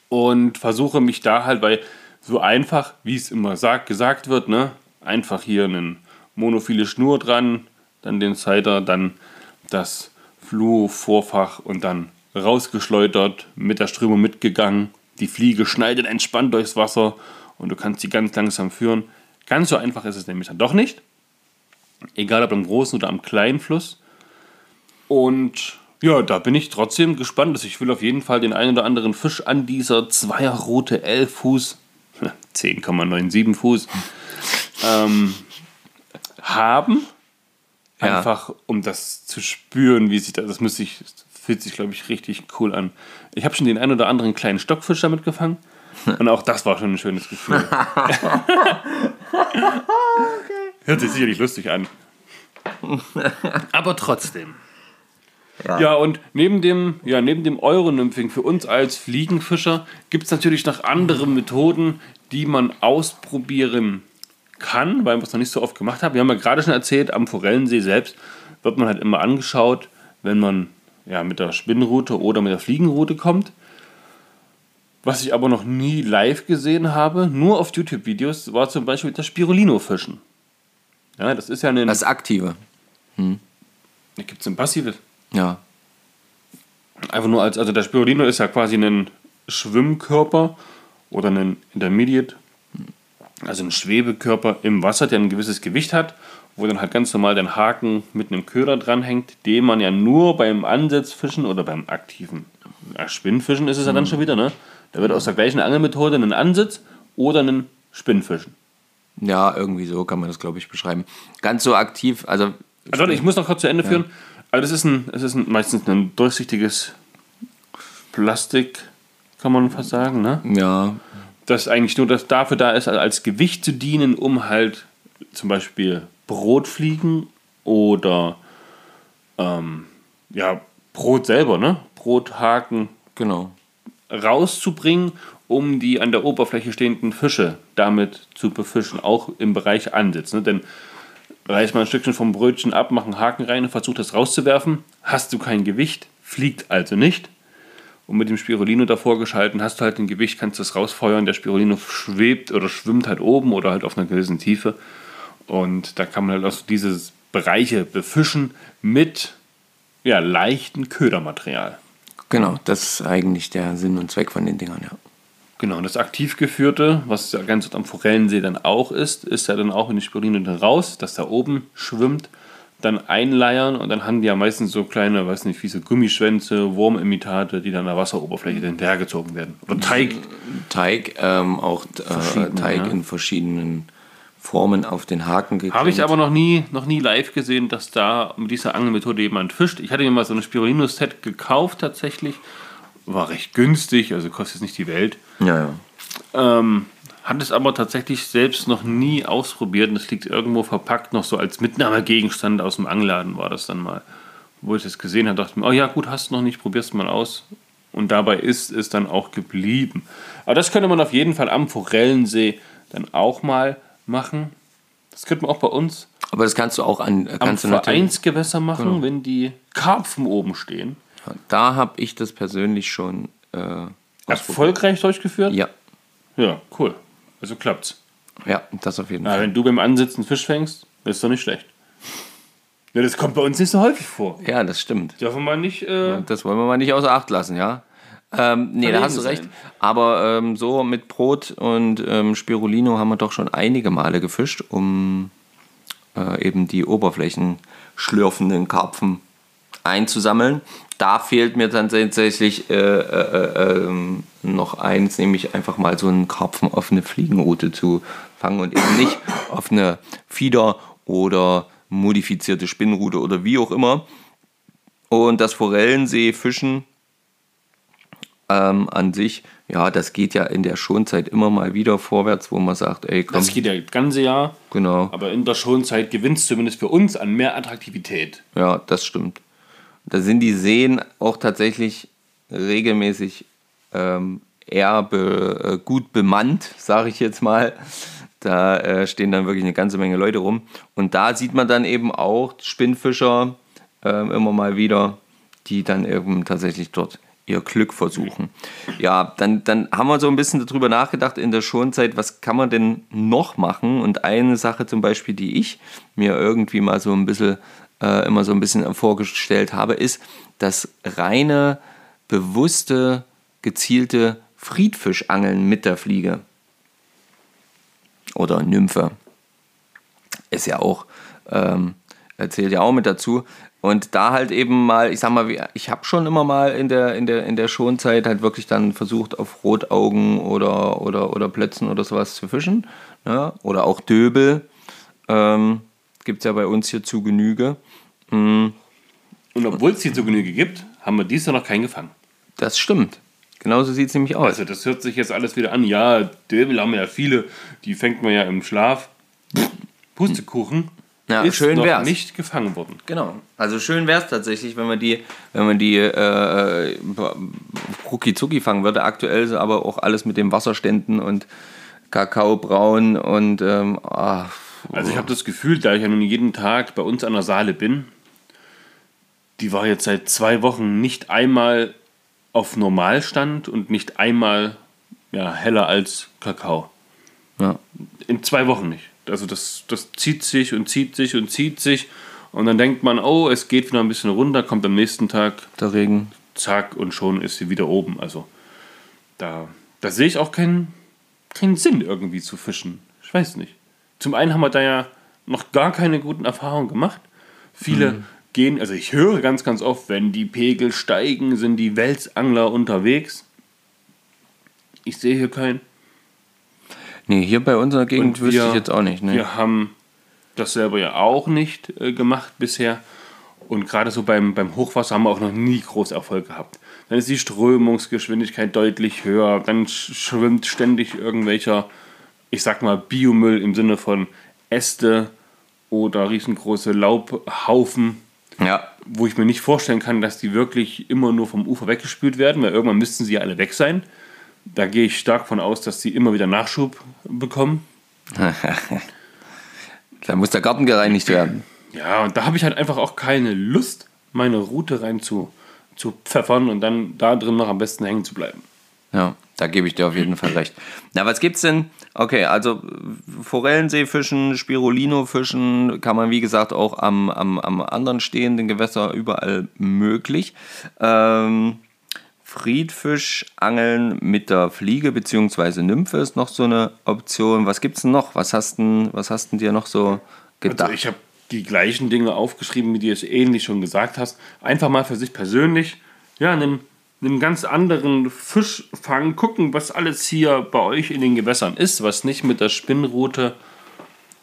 Und versuche mich da halt, weil so einfach, wie es immer sagt, gesagt wird, ne, einfach hier eine monophile Schnur dran, dann den Cider, dann das Fluo-Vorfach und dann rausgeschleudert, mit der Strömung mitgegangen. Die Fliege schneidet entspannt durchs Wasser und du kannst sie ganz langsam führen. Ganz so einfach ist es nämlich dann doch nicht. Egal ob am großen oder am kleinen Fluss. Und ja, da bin ich trotzdem gespannt. Also ich will auf jeden Fall den einen oder anderen Fisch an dieser Zweierroute 11 Fuß, 10,97 Fuß, ähm, haben. Ja. Einfach um das zu spüren, wie sich das, das müsste ich, das fühlt sich, glaube ich, richtig cool an. Ich habe schon den einen oder anderen kleinen Stockfisch damit gefangen. Und auch das war schon ein schönes Gefühl. Hört sich sicherlich lustig an. Aber trotzdem. Ja. und neben dem, ja, neben dem Euronymphing für uns als Fliegenfischer gibt es natürlich noch andere Methoden, die man ausprobieren kann, weil wir es noch nicht so oft gemacht haben. Wir haben ja gerade schon erzählt, am Forellensee selbst wird man halt immer angeschaut, wenn man ja, mit der Spinnenroute oder mit der Fliegenroute kommt. Was ich aber noch nie live gesehen habe, nur auf YouTube-Videos, war zum Beispiel das Spirulino-Fischen. Ja, das ist ja ein. Das Aktive. Gibt es ein passives? Ja. Einfach nur als, also der Spirulino ist ja quasi ein Schwimmkörper oder ein Intermediate, also ein Schwebekörper im Wasser, der ein gewisses Gewicht hat, wo dann halt ganz normal der Haken mit einem Köder dranhängt, den man ja nur beim Ansetzfischen oder beim aktiven ja, Spinnfischen ist es ja dann schon wieder, ne? Da wird aus der gleichen Angelmethode ein Ansitz oder ein Spinnfischen. Ja, irgendwie so kann man das, glaube ich, beschreiben. Ganz so aktiv, also. Also ich muss noch kurz zu Ende führen. Also das ist, ein, das ist ein, meistens ein durchsichtiges Plastik, kann man fast sagen, ne? Ja, das eigentlich nur das dafür da ist, als Gewicht zu dienen, um halt zum Beispiel Brotfliegen oder ähm, ja, Brot selber, ne? Brothaken genau. rauszubringen, um die an der Oberfläche stehenden Fische damit zu befischen, auch im Bereich Ansitz. Ne? Denn reiß mal ein Stückchen vom Brötchen ab, mach einen Haken rein und versuch das rauszuwerfen, hast du kein Gewicht, fliegt also nicht. Und mit dem Spirulino davor geschalten hast du halt ein Gewicht, kannst das rausfeuern. Der Spirulino schwebt oder schwimmt halt oben oder halt auf einer gewissen Tiefe. Und da kann man halt auch diese Bereiche befischen mit ja, leichten Ködermaterial. Genau, das ist eigentlich der Sinn und Zweck von den Dingern, ja. Genau, und das aktiv geführte, was ja ganz am Forellensee dann auch ist, ist ja dann auch in die dann raus, dass da oben schwimmt, dann einleiern und dann haben die ja meistens so kleine, weiß nicht, wie so Gummischwänze, Wurmimitate, die dann an der Wasseroberfläche hinterhergezogen werden. Oder Teig. Teig, ähm, auch äh, Teig ja. in verschiedenen Formen auf den Haken geklemmt. Habe ich aber noch nie, noch nie live gesehen, dass da mit dieser Angelmethode jemand fischt. Ich hatte mir mal so ein Spirulino-Set gekauft tatsächlich. War recht günstig, also kostet jetzt nicht die Welt. Ja, ja. Ähm, hat es aber tatsächlich selbst noch nie ausprobiert und es liegt irgendwo verpackt, noch so als Mitnahmegegenstand aus dem Angeladen war das dann mal. Wo ich das gesehen habe, dachte ich mir, oh ja, gut, hast du noch nicht, probier's mal aus. Und dabei ist es dann auch geblieben. Aber das könnte man auf jeden Fall am Forellensee dann auch mal machen. Das könnte man auch bei uns Aber das kannst du auch an am kannst du natürlich. Vereinsgewässer machen, wenn die Karpfen oben stehen. Da habe ich das persönlich schon äh. Erfolgreich durchgeführt? Ja, Ja, cool. Also klappt's. ja, das auf jeden Ja, Fall. wenn du beim Ansitzen Fisch fängst, ist doch nicht schlecht. Ja, das kommt bei uns nicht so häufig vor. Ja, das stimmt. Dürfen wir nicht. Äh, Das wollen wir mal nicht außer Acht lassen, ja. Ähm, nee, da hast du recht. sein. Aber ähm, so mit Brot und ähm, Spirulino haben wir doch schon einige Male gefischt, um äh, eben die oberflächenschlürfenden Karpfen einzusammeln. Da fehlt mir dann tatsächlich äh, äh, äh, ähm, noch eins, nämlich einfach mal so einen Karpfen auf eine Fliegenroute zu fangen und eben nicht auf eine Fieder oder modifizierte Spinnrute oder wie auch immer. Und das Forellensee-Fischen ähm, an sich, ja, das geht ja in der Schonzeit immer mal wieder vorwärts, wo man sagt, ey, komm, das geht ja das ganze Jahr. genau, Aber in der Schonzeit gewinnt es zumindest für uns an mehr Attraktivität. ja, das stimmt. Da sind die Seen auch tatsächlich regelmäßig ähm, eher be, äh, gut bemannt, sage ich jetzt mal. Da äh, stehen dann wirklich eine ganze Menge Leute rum. Und da sieht man dann eben auch Spinnfischer ähm, immer mal wieder, die dann eben tatsächlich dort ihr Glück versuchen. Ja, dann, dann haben wir so ein bisschen darüber nachgedacht in der Schonzeit, was kann man denn noch machen? Und eine Sache zum Beispiel, die ich mir irgendwie mal so ein bisschen, äh, immer so ein bisschen vorgestellt habe, ist das reine, bewusste, gezielte Friedfischangeln mit der Fliege. Oder Nymphe. Ist ja auch, ähm, erzählt ja auch mit dazu. Und da halt eben mal, ich sag mal, ich habe schon immer mal in der, in, der, in der Schonzeit halt wirklich dann versucht, auf Rotaugen oder, oder, oder Plötzen oder sowas zu fischen. Ne? Oder auch Döbel. Ähm, Gibt es ja bei uns hier zu Genüge. Und obwohl es hier so Genüge gibt, haben wir dies Jahr noch keinen gefangen. Das stimmt. Genauso sieht es nämlich aus. Also das hört sich jetzt alles wieder an. Ja, Döbel haben wir ja viele, die fängt man ja im Schlaf. Pustekuchen Ja, ist schön noch wär's. nicht gefangen worden. Genau. Also schön wäre es tatsächlich, wenn man die, wenn man die äh, rucki zucki fangen würde. Aktuell ist aber auch alles mit den Wasserständen und Kakaobraun und ähm, ah, Also ich habe das Gefühl, da ich ja nun jeden Tag bei uns an der Saale bin, die war jetzt seit zwei Wochen nicht einmal auf Normalstand und nicht einmal ja, heller als Kakao. ja. In zwei Wochen nicht. Also das, das zieht sich und zieht sich und zieht sich. Und dann denkt man, oh, es geht wieder ein bisschen runter, kommt am nächsten Tag, der Regen. zack, und schon ist sie wieder oben. Also da, da sehe ich auch keinen, keinen Sinn irgendwie zu fischen. Ich weiß nicht. Zum einen haben wir da ja noch gar keine guten Erfahrungen gemacht. Viele gehen, also ich höre ganz, ganz oft, wenn die Pegel steigen, sind die Welsangler unterwegs. Ich sehe hier keinen. Nee, hier bei unserer Gegend Und wüsste wir- ich jetzt auch nicht. Ne? Wir haben das selber ja auch nicht äh, gemacht bisher. Und gerade so beim, beim Hochwasser haben wir auch noch nie groß Erfolg gehabt. Dann ist die Strömungsgeschwindigkeit deutlich höher. Dann sch schwimmt ständig irgendwelcher, ich sag mal, Biomüll im Sinne von Äste oder riesengroße Laubhaufen, Ja, wo ich mir nicht vorstellen kann, dass die wirklich immer nur vom Ufer weggespült werden, weil irgendwann müssten sie ja alle weg sein. Da gehe ich stark von aus, dass sie immer wieder Nachschub bekommen. da muss der Garten gereinigt werden. Ja, und da habe ich halt einfach auch keine Lust, meine Route rein zu, zu pfeffern und dann da drin noch am besten hängen zu bleiben. Ja, da gebe ich dir auf jeden Fall recht. Na, was gibt's denn? Okay, also Forellensee fischen, Spirulino fischen, kann man wie gesagt auch am, am, am anderen stehenden Gewässer überall möglich. Ähm, Friedfisch angeln mit der Fliege bzw. Nymphe ist noch so eine Option. Was gibt's denn noch? Was hast denn, was hast denn dir noch so gedacht? Also ich habe die gleichen Dinge aufgeschrieben, wie du es ähnlich schon gesagt hast. Einfach mal für sich persönlich, ja, einen, einen ganz anderen Fisch fangen, gucken, was alles hier bei euch in den Gewässern ist, was nicht mit der Spinnrute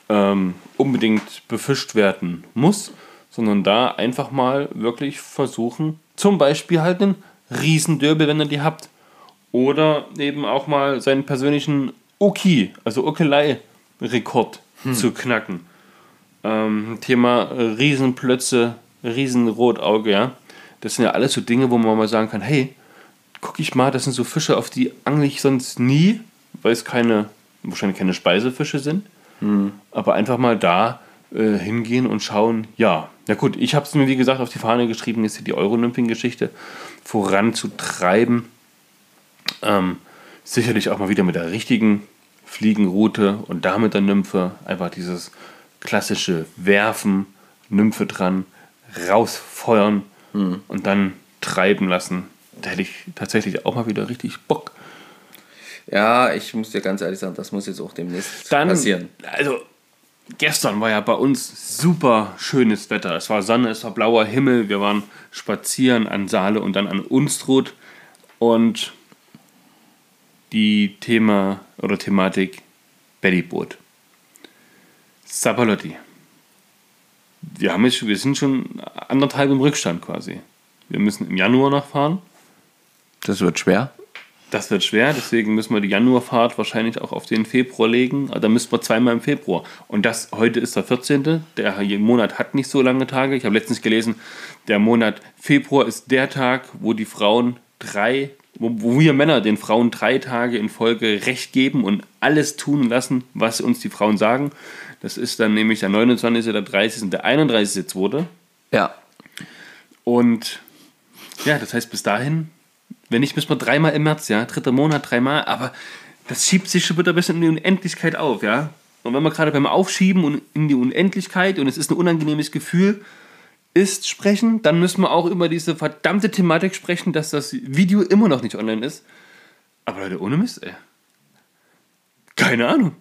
ähm, unbedingt befischt werden muss, sondern da einfach mal wirklich versuchen, zum Beispiel halt einen Riesendöbel, wenn ihr die habt, oder eben auch mal seinen persönlichen Oki, also Okelei-Rekord zu knacken. Ähm, Thema Riesenplötze, Riesenrotauge, ja. Das sind ja alles so Dinge, wo man mal sagen kann, hey, gucke ich mal, das sind so Fische, auf die angle ich sonst nie, weil es keine, wahrscheinlich keine Speisefische sind. Aber einfach mal da äh, hingehen und schauen, ja, na gut, ich habe es mir wie gesagt auf die Fahne geschrieben, jetzt hier die Euro-Nymphen-Geschichte voranzutreiben. Ähm, sicherlich auch mal wieder mit der richtigen Fliegenroute und da mit der Nymphe einfach dieses klassische Werfen, Nymphe dran, rausfeuern und dann treiben lassen. Da hätte ich tatsächlich auch mal wieder richtig Bock. Ja, ich muss dir ganz ehrlich sagen, das muss jetzt auch demnächst Dann, passieren. also gestern war ja bei uns super schönes Wetter. Es war Sonne, es war blauer Himmel. Wir waren spazieren an Saale und dann an Unstrut. Und die Thema oder Thematik Bellyboot. Sapalotti. Wir, haben jetzt, wir sind schon anderthalb im Rückstand quasi. Wir müssen im Januar noch fahren. Das wird schwer. Das wird schwer, deswegen müssen wir die Januarfahrt wahrscheinlich auch auf den Februar legen. Da müssen wir zweimal im Februar. Und das heute ist der 14. Der Monat hat nicht so lange Tage. Ich habe letztens gelesen, der Monat Februar ist der Tag, wo die Frauen drei, wo, wo wir Männer den Frauen drei Tage in Folge Recht geben und alles tun lassen, was uns die Frauen sagen. Das ist dann nämlich der 29., der 30. und der 31.2. Ja. Und ja, das heißt bis dahin, wenn nicht, müssen wir dreimal im März, ja, dritter Monat, dreimal, aber das schiebt sich schon wieder ein bisschen in die Unendlichkeit auf, ja. Und wenn wir gerade beim Aufschieben und in die Unendlichkeit und es ist ein unangenehmes Gefühl, ist sprechen, dann müssen wir auch über diese verdammte Thematik sprechen, dass das Video immer noch nicht online ist. Aber Leute, ohne Mist, ey. Keine Ahnung.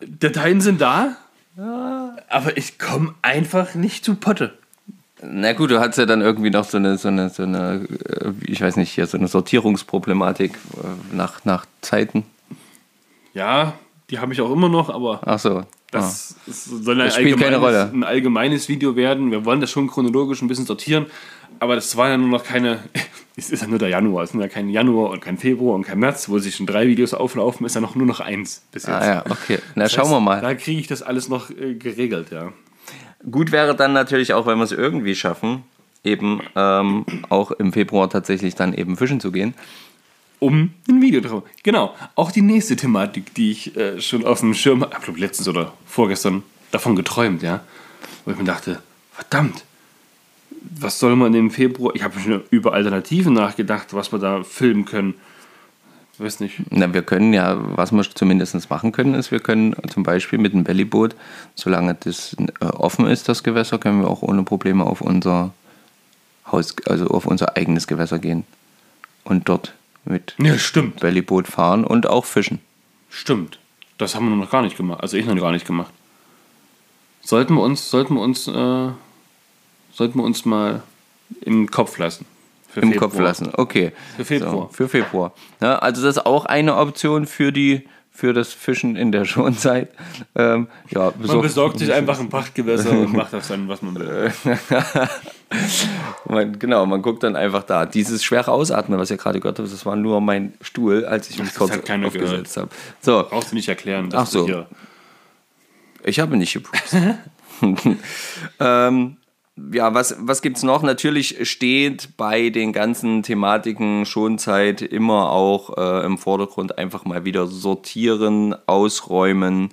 Dateien sind da, aber ich komme einfach nicht zu Potte. Na gut, du hattest ja dann irgendwie noch so eine, so eine, so eine äh, ich weiß nicht, hier so eine Sortierungsproblematik äh, nach, nach Zeiten. Ja, die habe ich auch immer noch, aber Ach so. Das ist- soll ein, Das spielt keine allgemeines, Rolle. ein allgemeines Video werden. Wir wollen das schon chronologisch ein bisschen sortieren, aber das war ja nur noch keine. Es ist ja nur der Januar. Es sind ja kein Januar und kein Februar und kein März, wo sich schon drei Videos auflaufen, ist ja noch nur noch eins bis jetzt. Ah ja, okay. Na, Das schauen heißt, wir mal. Da kriege ich das alles noch äh, geregelt, ja. Gut wäre dann natürlich auch, wenn wir es irgendwie schaffen, eben ähm, auch im Februar tatsächlich dann eben fischen zu gehen. Um ein Video drauf. Genau, auch die nächste Thematik, die ich äh, schon auf dem Schirm ich glaube letztens oder vorgestern davon geträumt, ja. Wo ich mir dachte, verdammt, was soll man im Februar, ich habe schon über Alternativen nachgedacht, was wir da filmen können. Ich weiß nicht. Na, wir können ja, was wir zumindest machen können, ist, wir können zum Beispiel mit dem Bellyboot, solange das äh, offen ist, das Gewässer, können wir auch ohne Probleme auf unser Haus, also auf unser eigenes Gewässer gehen und dort mit Ja, stimmt, Bellyboot fahren und auch fischen. stimmt. Das haben wir noch gar nicht gemacht, also ich noch gar nicht gemacht. Sollten wir uns, sollten wir uns, äh, sollten wir uns mal im Kopf lassen. Für Im Februar. Kopf lassen. Okay. Für Februar. So, für Februar. Ja, also das ist auch eine Option für die für das Fischen in der Schonzeit. Ähm, ja, Man besorgt- besorgt sich einfach ein Pachtgewässer und macht das dann, was man will. Man, genau, man guckt dann einfach da. Dieses schwere Ausatmen, was ihr gerade gehört habt, das war nur mein Stuhl, als ich mich das kurz aufgesetzt habe. So, Brauchst du nicht erklären. dass Ach so. du Hier ich habe nicht gepupst. ähm, ja, was, was gibt es noch? Natürlich steht bei den ganzen Thematiken Schonzeit immer auch äh, im Vordergrund einfach mal wieder sortieren, ausräumen,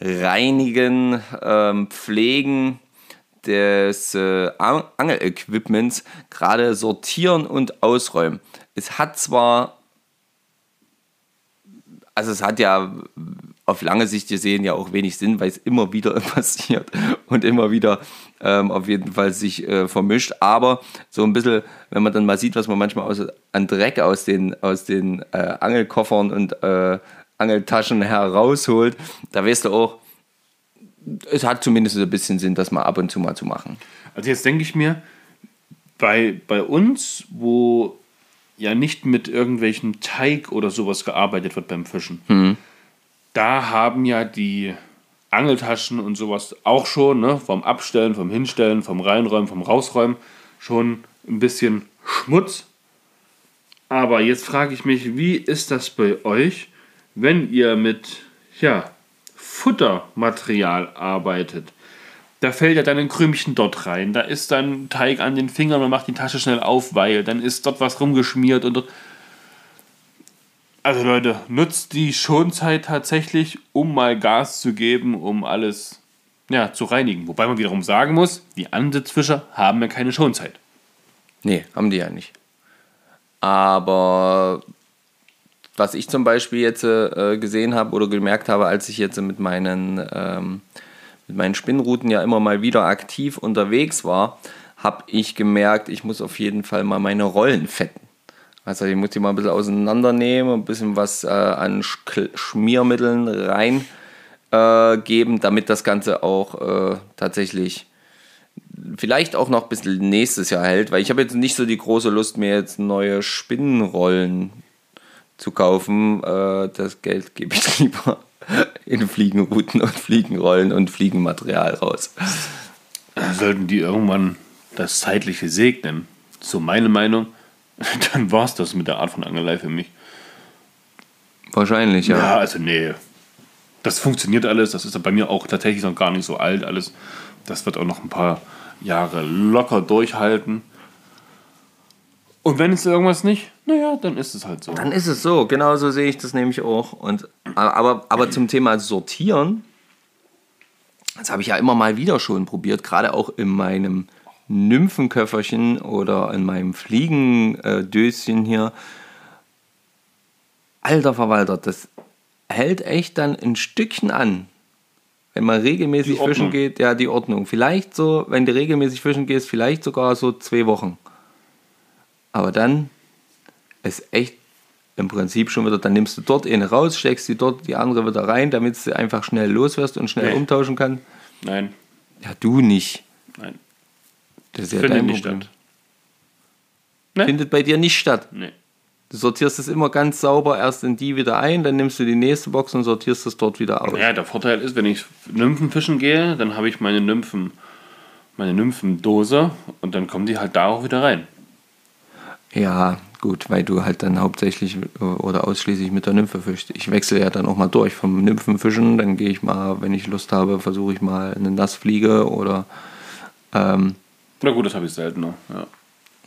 reinigen, ähm, pflegen des äh, An- Angelequipments, gerade sortieren und ausräumen. Es hat zwar also es hat ja auf lange Sicht gesehen ja auch wenig Sinn, weil es immer wieder passiert und immer wieder ähm, auf jeden Fall sich äh, vermischt. Aber so ein bisschen, wenn man dann mal sieht, was man manchmal aus, an Dreck aus den, aus den äh, Angelkoffern und äh, Angeltaschen herausholt, da weißt du auch, es hat zumindest ein bisschen Sinn, das mal ab und zu mal zu machen. Also jetzt denke ich mir, bei, bei uns, wo ja nicht mit irgendwelchen Teig oder sowas gearbeitet wird beim Fischen, da haben ja die Angeltaschen und sowas auch schon, ne, vom Abstellen, vom Hinstellen, vom Reinräumen, vom Rausräumen, schon ein bisschen Schmutz. Aber jetzt frage ich mich, wie ist das bei euch, wenn ihr mit ja, Futtermaterial arbeitet? da fällt ja dann ein Krümchen dort rein, da ist dann Teig an den Fingern, man macht die Tasche schnell auf, weil dann ist dort was rumgeschmiert und dort. Also Leute, nutzt die Schonzeit tatsächlich, um mal Gas zu geben, um alles ja, zu reinigen. Wobei man wiederum sagen muss, die Ansitzfischer haben ja keine Schonzeit. Nee, haben die ja nicht. Aber was ich zum Beispiel jetzt äh, gesehen habe oder gemerkt habe, als ich jetzt mit meinen, ähm, mit meinen Spinnrouten ja immer mal wieder aktiv unterwegs war, habe ich gemerkt, ich muss auf jeden Fall mal meine Rollen fetten. Also ich muss die mal ein bisschen auseinandernehmen, ein bisschen was äh, an Sch Schmiermitteln rein äh, geben, damit das Ganze auch äh, tatsächlich vielleicht auch noch bisschen nächstes Jahr hält, weil ich habe jetzt nicht so die große Lust, mir jetzt neue Spinnenrollen zu kaufen. Äh, das Geld gebe ich lieber in Fliegenrouten und Fliegenrollen und Fliegenmaterial raus. Sollten die irgendwann das Zeitliche segnen, so meine Meinung, dann war es das mit der Art von Angelei für mich. Wahrscheinlich, ja. Ja, also nee. Das funktioniert alles, das ist bei mir auch tatsächlich noch gar nicht so alt alles. Das wird auch noch ein paar Jahre locker durchhalten. Und wenn es irgendwas nicht, naja, dann ist es halt so. Dann ist es so, genau so sehe ich das nämlich auch. Und, aber, aber zum Thema Sortieren, das habe ich ja immer mal wieder schon probiert, gerade auch in meinem Nymphenköfferchen oder in meinem Fliegendöschen hier. Alter Verwalter, das hält echt dann ein Stückchen an. Wenn man regelmäßig fischen geht, ja, die Ordnung. Vielleicht so, wenn du regelmäßig fischen gehst, vielleicht sogar so zwei Wochen. Aber dann ist echt im Prinzip schon wieder, dann nimmst du dort eine raus, steckst die dort die andere wieder rein, damit du einfach schnell los wirst und schnell Nee. umtauschen kannst. Nein, Ja, du nicht. Das ist ja Findet dein nicht Problem. statt. Ne? Findet bei dir nicht statt. Nee. Du sortierst es immer ganz sauber erst in die wieder ein, dann nimmst du die nächste Box und sortierst es dort wieder aus. Ja, der Vorteil ist, wenn ich Nymphen fischen gehe, dann habe ich meine Nymphen, meine Nymphendose und dann kommen die halt da auch wieder rein. Ja, gut, weil du halt dann hauptsächlich äh, oder ausschließlich mit der Nymphe fischst. Ich wechsle ja dann auch mal durch vom Nymphenfischen, dann gehe ich mal, wenn ich Lust habe, versuche ich mal eine Nassfliege oder, ähm, Na gut, das habe ich seltener. Ja.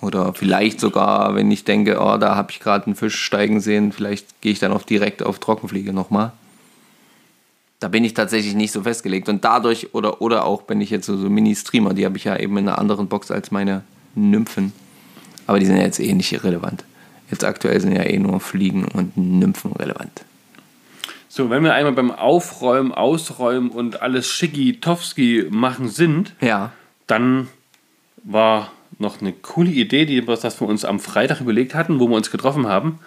oder vielleicht sogar, wenn ich denke, oh, da habe ich gerade einen Fisch steigen sehen, vielleicht gehe ich dann auch direkt auf Trockenfliege nochmal. Da bin ich tatsächlich nicht so festgelegt. Und dadurch, oder, oder auch, wenn ich jetzt so, so Mini-Streamer, die habe ich ja eben in einer anderen Box als meine Nymphen. Aber die sind ja jetzt eh nicht irrelevant. Jetzt aktuell sind ja eh nur Fliegen und Nymphen relevant. So, wenn wir einmal beim Aufräumen, Ausräumen und alles schicki-towski machen sind, Ja. dann war noch eine coole Idee, die das wir uns am Freitag überlegt hatten, wo wir uns getroffen haben,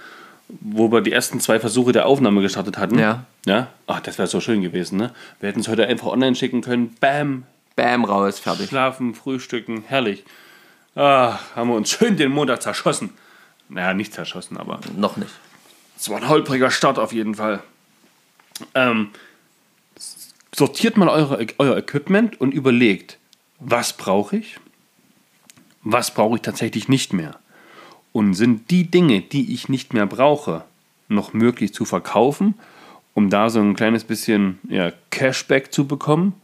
wo wir die ersten zwei Versuche der Aufnahme gestartet hatten. Ja. Ja. Ach, das wäre so schön gewesen, ne? Wir hätten es heute einfach online schicken können. Bam, Bam, raus, fertig. schlafen, frühstücken, herrlich. Ah, haben wir uns schön den Montag zerschossen. Naja, nicht zerschossen, aber Noch nicht. es war ein holpriger Start auf jeden Fall. Ähm, sortiert mal eure, euer Equipment und überlegt, was brauche ich? Was brauche ich tatsächlich nicht mehr? Und sind die Dinge, die ich nicht mehr brauche, noch möglich zu verkaufen, um da so ein kleines bisschen ja, Cashback zu bekommen,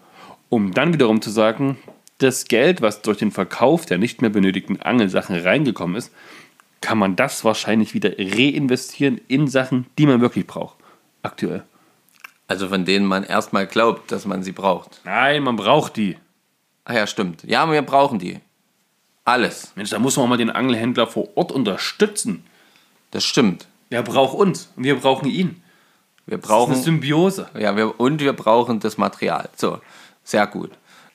um dann wiederum zu sagen, das Geld, was durch den Verkauf der nicht mehr benötigten Angelsachen reingekommen ist, kann man das wahrscheinlich wieder reinvestieren in Sachen, die man wirklich braucht. Aktuell. Also von denen man erstmal glaubt, dass man sie braucht. Nein, man braucht die. Ah ja, stimmt. Ja, wir brauchen die. Alles. Mensch, da muss man auch mal den Angelhändler vor Ort unterstützen. Das stimmt. Der braucht uns und wir brauchen ihn. Wir Das ist brauchen. eine Symbiose. Ja, wir, und wir brauchen das Material. So, sehr gut.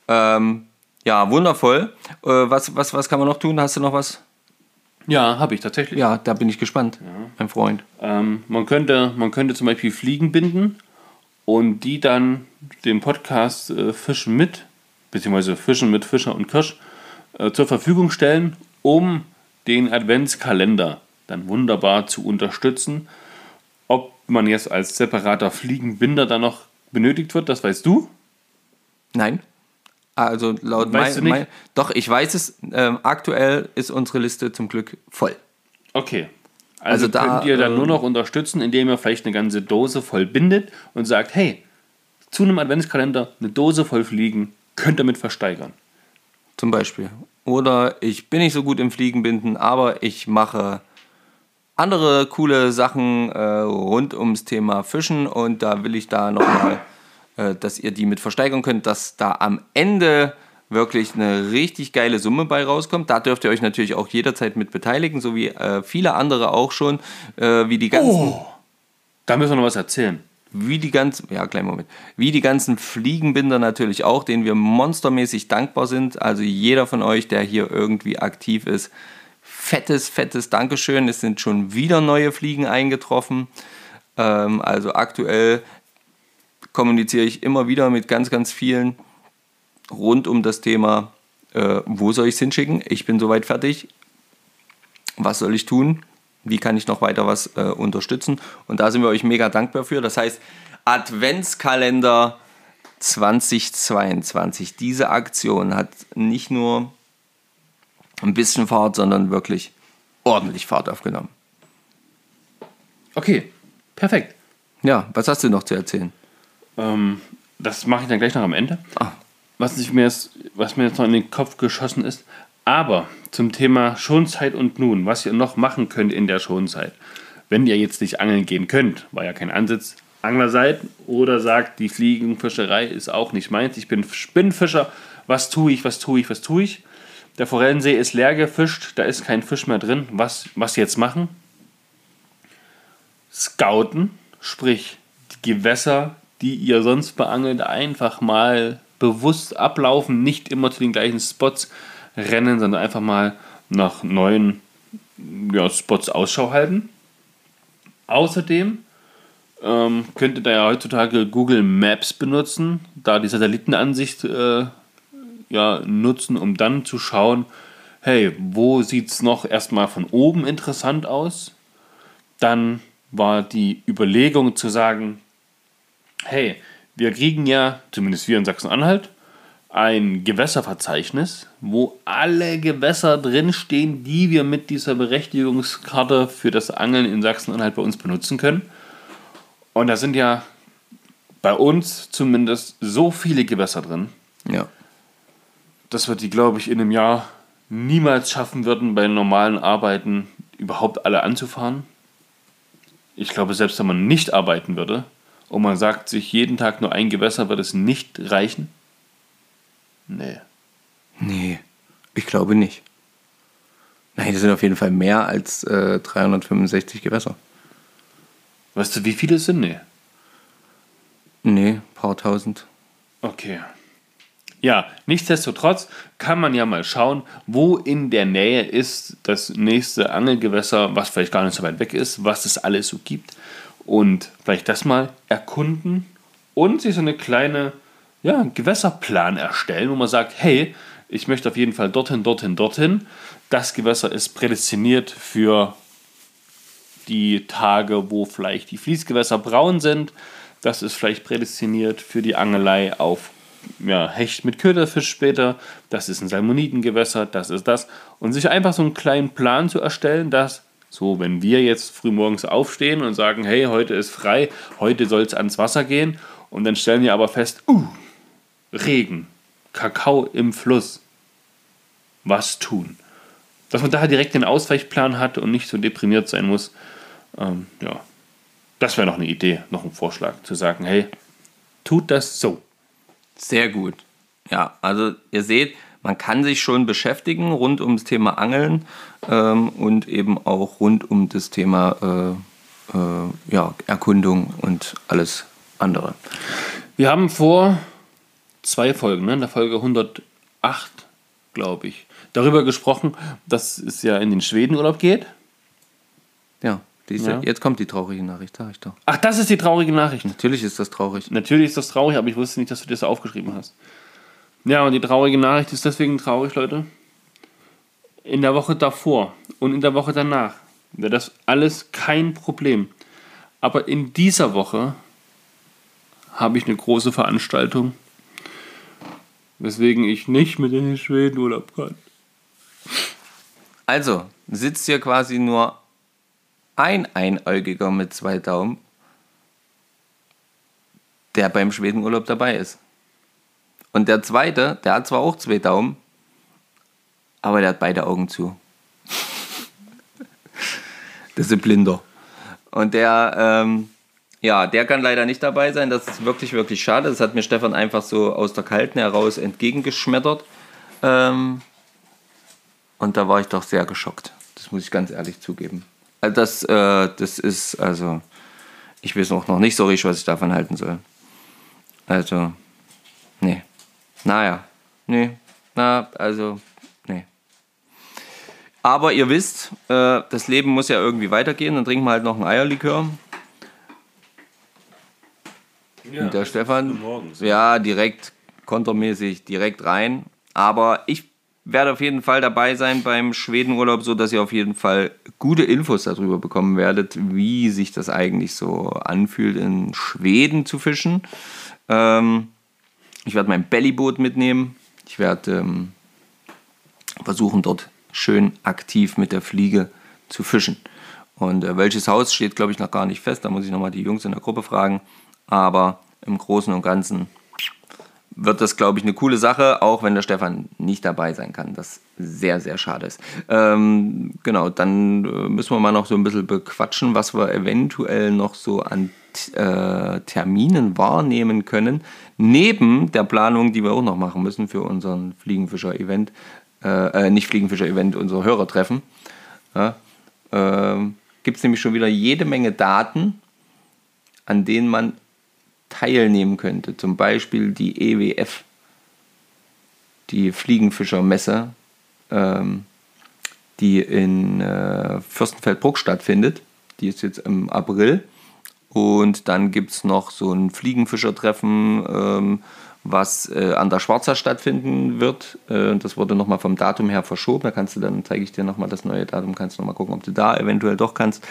Ähm, ja, wundervoll. Äh, was, was, was kann man noch tun? Hast du noch was? Ja, habe ich tatsächlich. Ja, da bin ich gespannt, mein Freund. Ähm, man, könnte, man könnte zum Beispiel Fliegen binden und die dann dem Podcast äh, Fischen mit, beziehungsweise Fischen mit Fischer und Kirsch, äh, zur Verfügung stellen, um den Adventskalender dann wunderbar zu unterstützen. Ob man jetzt als separater Fliegenbinder dann noch benötigt wird, das weißt du. Nein? Also laut Weißt mein, du nicht? mein, Doch, ich weiß es. Ähm, aktuell ist unsere Liste zum Glück voll. Okay. Also, Also da, könnt ihr dann ähm, nur noch unterstützen, indem ihr vielleicht eine ganze Dose voll bindet und sagt, hey, zu einem Adventskalender eine Dose voll Fliegen könnt damit versteigern. Zum Beispiel. Oder ich bin nicht so gut im Fliegenbinden, aber ich mache andere coole Sachen äh, rund ums Thema Fischen und da will ich da nochmal, äh, dass ihr die mit versteigern könnt, dass da am Ende wirklich eine richtig geile Summe bei rauskommt. Da dürft ihr euch natürlich auch jederzeit mit beteiligen, so wie äh, viele andere auch schon, äh, wie die ganzen Da müssen wir noch was erzählen. Wie die ganzen, ja, kleinen Moment, wie die ganzen Fliegenbinder natürlich auch, denen wir monstermäßig dankbar sind. Also jeder von euch, der hier irgendwie aktiv ist, fettes, fettes Dankeschön. Es sind schon wieder neue Fliegen eingetroffen. Ähm, also aktuell kommuniziere ich immer wieder mit ganz, ganz vielen rund um das Thema, äh, wo soll ich es hinschicken? Ich bin soweit fertig. Was soll ich tun? Wie kann ich noch weiter was äh, unterstützen? Und da sind wir euch mega dankbar für. Das heißt, Adventskalender 2022. Diese Aktion hat nicht nur ein bisschen Fahrt, sondern wirklich ordentlich Fahrt aufgenommen. Okay, perfekt. Ja, was hast du noch zu erzählen? Ähm, das mache ich dann gleich noch am Ende. Ah. Was, ich mir jetzt, was mir jetzt noch in den Kopf geschossen ist. Aber zum Thema Schonzeit und nun, was ihr noch machen könnt in der Schonzeit. Wenn ihr jetzt nicht angeln gehen könnt, war ja kein Ansatz, Angler seid oder sagt, die Fliegenfischerei ist auch nicht meins, ich bin Spinnfischer, was tue ich, was tue ich, was tue ich? Der Forellensee ist leer gefischt, da ist kein Fisch mehr drin. Was, was jetzt machen? Scouten, sprich die Gewässer, die ihr sonst beangelt, einfach mal bewusst ablaufen, nicht immer zu den gleichen Spots rennen, sondern einfach mal nach neuen ja, Spots Ausschau halten. Außerdem ähm, könnt ihr da ja heutzutage Google Maps benutzen, da die Satellitenansicht äh, ja, nutzen, um dann zu schauen, hey, wo sieht es noch erstmal von oben interessant aus? Dann war die Überlegung zu sagen, hey, wir kriegen ja, zumindest wir in Sachsen-Anhalt, ein Gewässerverzeichnis, wo alle Gewässer drinstehen, die wir mit dieser Berechtigungskarte für das Angeln in Sachsen-Anhalt bei uns benutzen können. Und da sind ja bei uns zumindest so viele Gewässer drin, Ja. dass wir die, glaube ich, in einem Jahr niemals schaffen würden, bei normalen Arbeiten überhaupt alle anzufahren. Ich glaube, selbst wenn man nicht arbeiten würde und man sagt sich jeden Tag nur ein Gewässer, wird es nicht reichen. Nee. Nee, ich glaube nicht. Nein, das sind auf jeden Fall mehr als äh, 365 Gewässer. Weißt du, wie viele es sind? Nee. Nee, paar tausend. Okay. Ja, nichtsdestotrotz kann man ja mal schauen, wo in der Nähe ist das nächste Angelgewässer, was vielleicht gar nicht so weit weg ist, was es alles so gibt. Und vielleicht das mal erkunden und sich so eine kleine ja, Gewässerplan erstellen, wo man sagt, hey, ich möchte auf jeden Fall dorthin, dorthin, dorthin. Das Gewässer ist prädestiniert für die Tage, wo vielleicht die Fließgewässer braun sind. Das ist vielleicht prädestiniert für die Angelei auf ja, Hecht mit Köderfisch später. Das ist ein Salmonidengewässer, das ist das. Und sich einfach so einen kleinen Plan zu erstellen, dass so, wenn wir jetzt frühmorgens aufstehen und sagen, hey, heute ist frei, heute soll es ans Wasser gehen, und dann stellen wir aber fest, uh, Regen, Kakao im Fluss. Was tun? Dass man da direkt den Ausweichplan hat und nicht so deprimiert sein muss. Ähm, ja, das wäre noch eine Idee, noch ein Vorschlag, zu sagen, hey, tut das so. Sehr gut. Ja, also ihr seht, man kann sich schon beschäftigen rund ums Thema Angeln ähm, und eben auch rund um das Thema äh, äh, ja, Erkundung und alles andere. Wir haben vor zwei Folgen, ne, in der Folge 108, glaube ich, darüber gesprochen, dass es ja in den Schwedenurlaub geht. Ja, diese, Ja. jetzt kommt die traurige Nachricht, sag ich doch. Ach, das ist die traurige Nachricht. Natürlich ist das traurig. Natürlich ist das traurig, aber ich wusste nicht, dass du das aufgeschrieben hast. Ja, und die traurige Nachricht ist deswegen traurig, Leute. In der Woche davor und in der Woche danach wäre das alles kein Problem. Aber in dieser Woche habe ich eine große Veranstaltung, weswegen ich nicht mit in den Schweden Urlaub kann. Also, sitzt hier quasi nur ein Einäugiger mit zwei Daumen, der beim Schwedenurlaub dabei ist. Und der zweite, der hat zwar auch zwei Daumen, aber der hat beide Augen zu. das ist ein Blinder. Und der, ähm, ja, der kann leider nicht dabei sein. Das ist wirklich, wirklich schade. Das hat mir Stefan einfach so aus der Kalten heraus entgegengeschmettert. Ähm, und da war ich doch sehr geschockt. Das muss ich ganz ehrlich zugeben. Also das, äh, das ist, also, ich weiß auch noch nicht so richtig, was ich davon halten soll. Also, nee. Naja, nee. Na, also, nee. Aber ihr wisst, äh, das Leben muss ja irgendwie weitergehen. Dann trinken wir halt noch ein Eierlikör. Und der Stefan, morgens. ja, direkt kontermäßig, direkt rein. Aber ich werde auf jeden Fall dabei sein beim Schwedenurlaub, so dass ihr auf jeden Fall gute Infos darüber bekommen werdet, wie sich das eigentlich so anfühlt, in Schweden zu fischen. Ähm, ich werde mein Bellyboot mitnehmen. Ich werde ähm, versuchen, dort schön aktiv mit der Fliege zu fischen. Und äh, welches Haus steht, glaube ich, noch gar nicht fest. Da muss ich nochmal die Jungs in der Gruppe fragen. Aber im Großen und Ganzen wird das, glaube ich, eine coole Sache, auch wenn der Stefan nicht dabei sein kann, das sehr, sehr schade ist. Ähm, genau, dann äh, müssen wir mal noch so ein bisschen bequatschen, was wir eventuell noch so an äh, Terminen wahrnehmen können, neben der Planung, die wir auch noch machen müssen für unseren Fliegenfischer-Event, äh, äh, nicht Fliegenfischer-Event, unser Hörertreffen. Ja, ähm, Gibt es nämlich schon wieder jede Menge Daten, an denen man teilnehmen könnte. Zum Beispiel die EWF, die Fliegenfischermesse, ähm, die in äh, Fürstenfeldbruck stattfindet. Die ist jetzt im April. Und dann gibt es noch so ein Fliegenfischertreffen, ähm, was äh, an der Schwarzer stattfinden wird. Äh, das wurde nochmal vom Datum her verschoben. Da kannst du dann, zeige ich dir nochmal das neue Datum, kannst du nochmal gucken, ob du da eventuell doch kannst.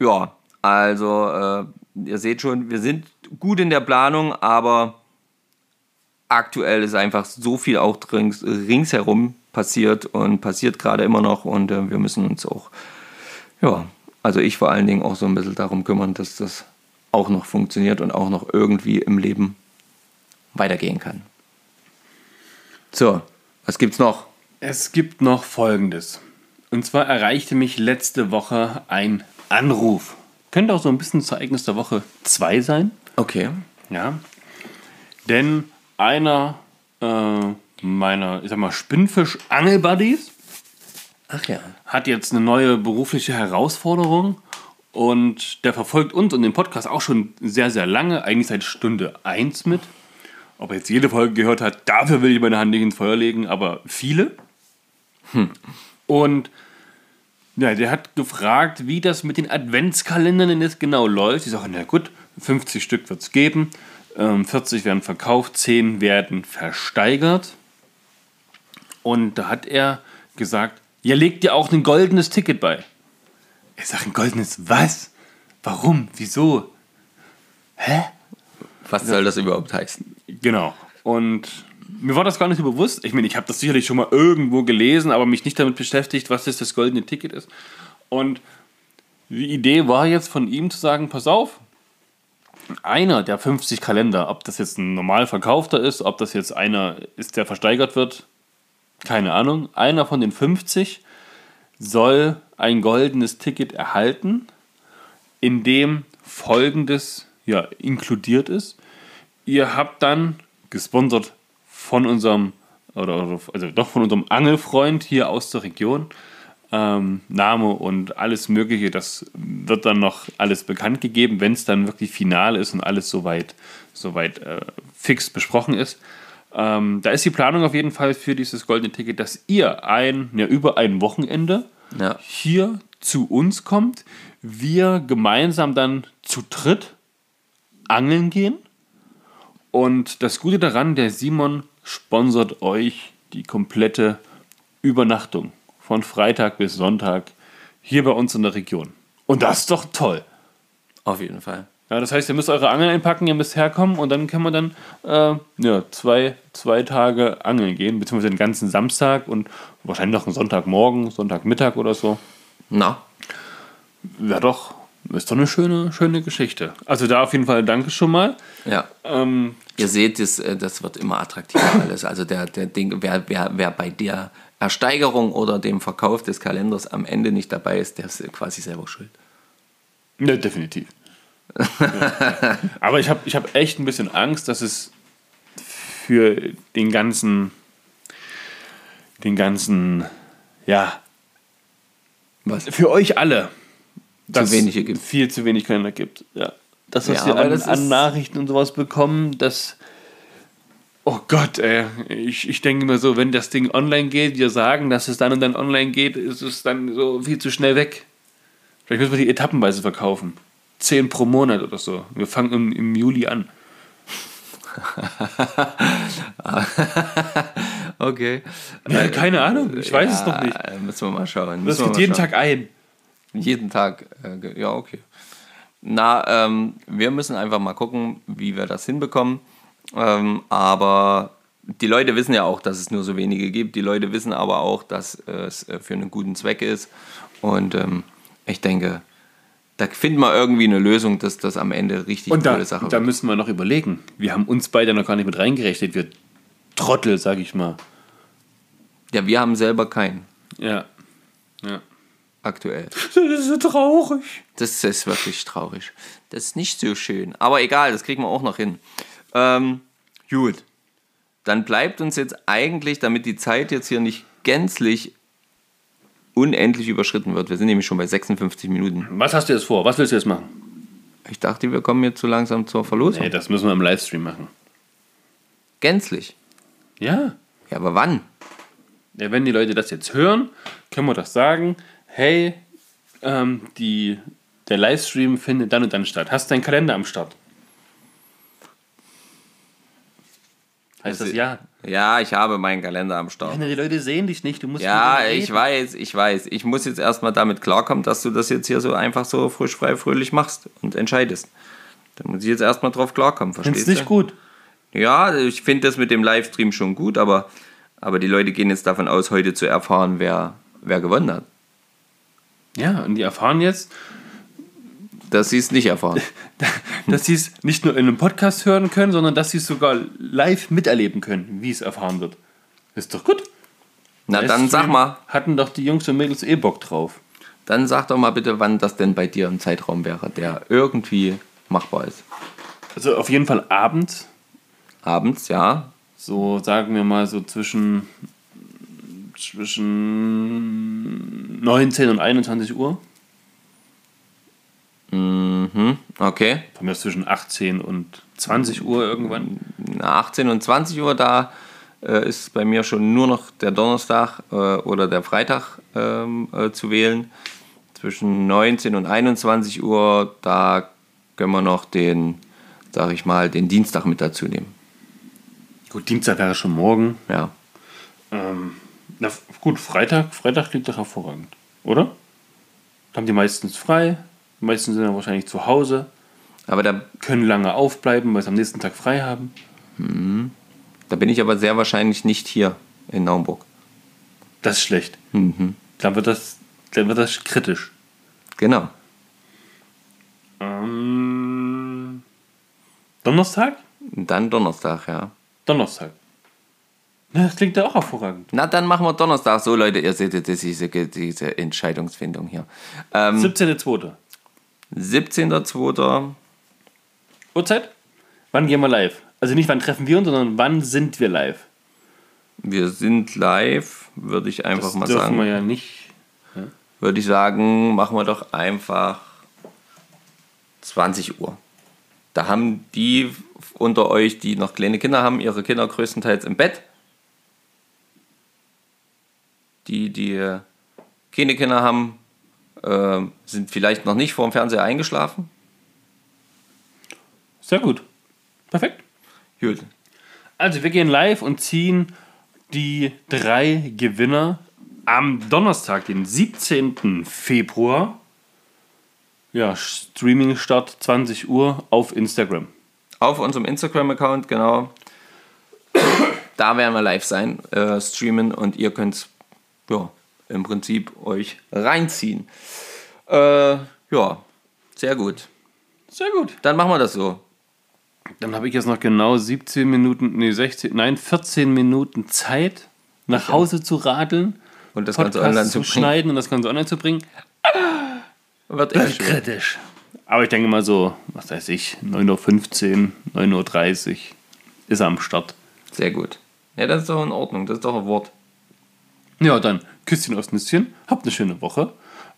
Ja, also äh, ihr seht schon, wir sind gut in der Planung, aber aktuell ist einfach so viel auch rings, ringsherum passiert und passiert gerade immer noch und äh, wir müssen uns auch, ja, also ich vor allen Dingen auch so ein bisschen darum kümmern, dass das auch noch funktioniert und auch noch irgendwie im Leben weitergehen kann. So, was gibt's noch? Es gibt noch Folgendes. Und zwar erreichte mich letzte Woche ein Anruf. Könnte auch so ein bisschen das Ereignis der Woche 2 sein. Okay. Ja. Denn einer äh, meiner, ich sag mal, Spinnfisch-Angel-Buddies ja. hat jetzt eine neue berufliche Herausforderung und der verfolgt uns und den Podcast auch schon sehr, sehr lange, eigentlich seit Stunde 1 mit. Ob er jetzt jede Folge gehört hat, dafür will ich meine Hand nicht ins Feuer legen, aber viele. Und ja, der hat gefragt, wie das mit den Adventskalendern denn jetzt genau läuft. Ich sage, na gut, 50 Stück wird es geben, ähm, 40 werden verkauft, 10 werden versteigert. Und da hat er gesagt, ja, legt dir auch ein goldenes Ticket bei. Ich sage, ein goldenes was? Warum? Wieso? Hä? Was soll das überhaupt heißen? Genau. Und mir war das gar nicht so bewusst. Ich meine, ich habe das sicherlich schon mal irgendwo gelesen, aber mich nicht damit beschäftigt, was jetzt das goldene Ticket ist. Und die Idee war jetzt von ihm zu sagen, pass auf, einer der 50 Kalender, ob das jetzt ein normal verkaufter ist, ob das jetzt einer ist, der versteigert wird, keine Ahnung, einer von den 50 soll ein goldenes Ticket erhalten, in dem folgendes ja, inkludiert ist. Ihr habt dann, gesponsert von unserem, oder, also doch von unserem Angelfreund hier aus der Region, ähm, Name und alles Mögliche, das wird dann noch alles bekannt gegeben, wenn es dann wirklich final ist und alles soweit, soweit äh, fix besprochen ist. Ähm, da ist die Planung auf jeden Fall für dieses goldene Ticket, dass ihr ein, ja, über ein Wochenende Ja. hier zu uns kommt, wir gemeinsam dann zu dritt angeln gehen. Und das Gute daran, der Simon sponsert euch die komplette Übernachtung von Freitag bis Sonntag hier bei uns in der Region. Und das ist doch toll. Auf jeden Fall. Ja, das heißt, ihr müsst eure Angeln einpacken, ihr müsst herkommen und dann kann man dann äh, ja, zwei, zwei Tage angeln gehen, beziehungsweise den ganzen Samstag und wahrscheinlich noch einen Sonntagmorgen, Sonntagmittag oder so. Na, Wäre doch, Ist doch eine schöne, schöne Geschichte. Also da auf jeden Fall danke schon mal. Ja. Ähm, Ihr seht, das, äh, das wird immer attraktiver alles. Also der, der Ding, wer, wer, wer bei der Ersteigerung oder dem Verkauf des Kalenders am Ende nicht dabei ist, der ist quasi selber schuld. ne, definitiv. Ja. Aber ich habe ich hab echt ein bisschen Angst, dass es für den ganzen, den ganzen, ja, Was? für euch alle dass wenige gibt. viel zu wenig Kalender gibt. Ja. Das, was Ja, wir an, an Nachrichten und sowas bekommen, das. Oh Gott, ey. Ich, ich denke mir so, wenn das Ding online geht, wir sagen, dass es dann und dann online geht, ist es dann so viel zu schnell weg. Vielleicht müssen wir die etappenweise verkaufen. Zehn pro Monat oder so. Wir fangen im, im Juli an. Okay. Ja, keine Ahnung, ich weiß es noch nicht. Äh, Müssen wir mal schauen. Das Müssen geht jeden schauen. Tag ein. Jeden Tag. Äh, ja, okay. Na, ähm, wir müssen einfach mal gucken, wie wir das hinbekommen. Ähm, aber die Leute wissen ja auch, dass es nur so wenige gibt. Die Leute wissen aber auch, dass es äh, für einen guten Zweck ist. Und ähm, ich denke, da finden wir irgendwie eine Lösung, dass das am Ende richtig Und da, Sache da wird. müssen wir noch überlegen. Wir haben uns beide noch gar nicht mit reingerechnet. Wir Trottel, sag ich mal. Ja, wir haben selber keinen Ja. Ja. aktuell. Das ist so traurig. Das ist wirklich traurig. Das ist nicht so schön. Aber egal, das kriegen wir auch noch hin. Ähm, gut. Dann bleibt uns jetzt eigentlich, damit die Zeit jetzt hier nicht gänzlich unendlich überschritten wird. Wir sind nämlich schon bei 56 Minuten. Was hast du jetzt vor? Was willst du jetzt machen? Ich dachte, wir kommen jetzt so langsam zur Verlosung. Nee, das müssen wir im Livestream machen. Gänzlich. Ja. Ja, aber wann? ja. Wenn die Leute das jetzt hören, können wir doch sagen, hey, ähm, die, der Livestream findet dann und dann statt. Hast du deinen Kalender am Start? Heißt das Also- ja? Ja, ich habe meinen Kalender am Start. Die Leute sehen dich nicht, du musst Ja, ich weiß, ich weiß. Ich muss jetzt erstmal damit klarkommen, dass du das jetzt hier so einfach so frisch, frei, fröhlich machst und entscheidest. Da muss ich jetzt erstmal drauf klarkommen, verstehst nicht du? gut. Ja, ich finde das mit dem Livestream schon gut, aber, aber die Leute gehen jetzt davon aus, heute zu erfahren, wer, wer gewonnen hat. Ja, und die erfahren jetzt, Dass sie es nicht erfahren. dass sie es nicht nur in einem Podcast hören können, sondern dass sie es sogar live miterleben können, wie es erfahren wird. Ist doch gut. Na dann sag mal, Hatten doch die Jungs und Mädels eh Bock drauf. dann sag doch mal bitte, wann das denn bei dir im Zeitraum wäre, der irgendwie machbar ist. Also auf jeden Fall abends, Abends, ja. so sagen wir mal so zwischen, zwischen 19 und 21 Uhr. Mhm, okay. Von mir zwischen 18 und 20 Uhr irgendwann. Na, 18 und 20 Uhr, da äh, ist bei mir schon nur noch der Donnerstag äh, oder der Freitag ähm, äh, zu wählen. Zwischen 19 und 21 Uhr, da können wir noch den, sag ich mal, den Dienstag mit dazu nehmen. Gut, Dienstag wäre schon morgen. Ja. Ähm, na, gut, Freitag, Freitag klingt doch hervorragend, oder? Da haben die meistens frei. Die meisten sind ja wahrscheinlich zu Hause, Aber da, können lange aufbleiben, weil sie am nächsten Tag frei haben. da bin ich aber sehr wahrscheinlich nicht hier in Naumburg. Das ist schlecht. Mhm. Dann wird das, dann wird das kritisch. Genau. Ähm, Donnerstag? Dann Donnerstag, ja. Donnerstag. Das klingt ja auch hervorragend. Na, dann machen wir Donnerstag. So, Leute, ihr seht diese, diese Entscheidungsfindung hier. Ähm, 17.02. 17.02. Uhrzeit? Wann gehen wir live? Also nicht wann treffen wir uns, sondern wann sind wir live? Wir sind live, würde ich einfach Das mal dürfen sagen. wir ja nicht. Würde ich sagen, machen wir doch einfach 20 Uhr. Da haben die unter euch, die noch kleine Kinder haben, ihre Kinder größtenteils im Bett. Die, die keine Kinder haben, äh, sind vielleicht noch nicht vor dem Fernseher eingeschlafen. Sehr gut. Perfekt. Gut. Also wir gehen live und ziehen die drei Gewinner am Donnerstag, den 17. Februar. Ja, Streaming-Start 20 Uhr auf Instagram. Auf unserem Instagram-Account, genau. Da werden wir live sein, äh, streamen und ihr könnt ja, im Prinzip euch reinziehen. Äh, ja, Sehr gut. Sehr gut. Dann machen wir das so. Dann habe ich jetzt noch genau 17 Minuten, nee, 16, nein, 14 Minuten Zeit, nach Hause zu radeln, Und das Ganze Podcast online zu zu bringen. schneiden und das Ganze online zu bringen. Wird eher schwer. kritisch. Aber ich denke mal so, was weiß ich, 9.15 Uhr, 9.30 Uhr ist am Start. Sehr gut. Ja, das ist doch in Ordnung. Das ist doch ein Wort. Ja, dann Küsschen aufs Nüsschen. Habt eine schöne Woche.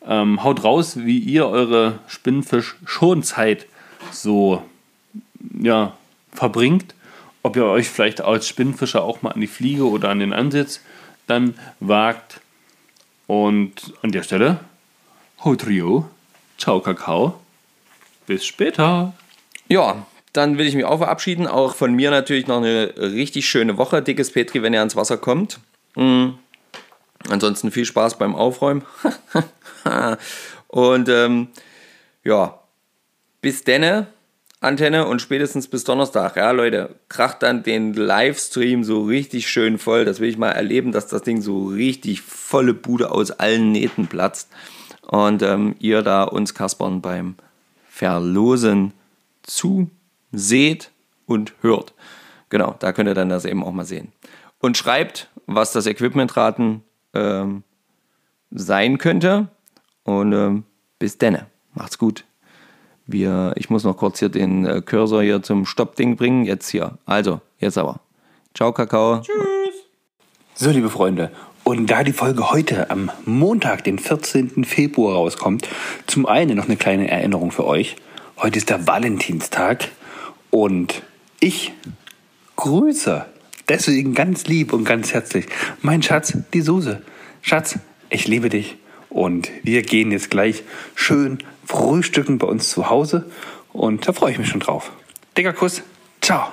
Ähm, haut raus, wie ihr eure Spinnfisch-Schonzeit so ja, verbringt. Ob ihr euch vielleicht als Spinnfischer auch mal an die Fliege oder an den Ansitz dann wagt. Und an der Stelle, haut Rio. Ciao, Kakao. Bis später. Ja, dann will ich mich auch verabschieden. Auch von mir natürlich noch eine richtig schöne Woche. Dickes Petri, wenn ihr ans Wasser kommt. Mm. Ansonsten viel Spaß beim Aufräumen. Und ähm, ja, bis denne, Antenne und spätestens bis Donnerstag. Ja, Leute, kracht dann den Livestream so richtig schön voll. Das will ich mal erleben, dass das Ding so richtig volle Bude aus allen Nähten platzt. Und ähm, ihr da uns Kaspern beim Verlosen zuseht und hört. Genau, da könnt ihr dann das eben auch mal sehen. Und schreibt, was das Equipmentraten ähm, sein könnte. Und ähm, bis denne. Macht's gut. Wir, ich muss noch kurz hier den äh, Cursor hier zum Stoppding bringen. Jetzt hier. Also, jetzt aber. Ciao, Kakao. So, liebe Freunde, und da die Folge heute am Montag, den 14. Februar rauskommt, zum einen noch eine kleine Erinnerung für euch. Heute ist der Valentinstag und ich grüße deswegen ganz lieb und ganz herzlich mein Schatz, die Suse. Schatz, ich liebe dich und wir gehen jetzt gleich schön frühstücken bei uns zu Hause und da freue ich mich schon drauf. Dicker Kuss, ciao.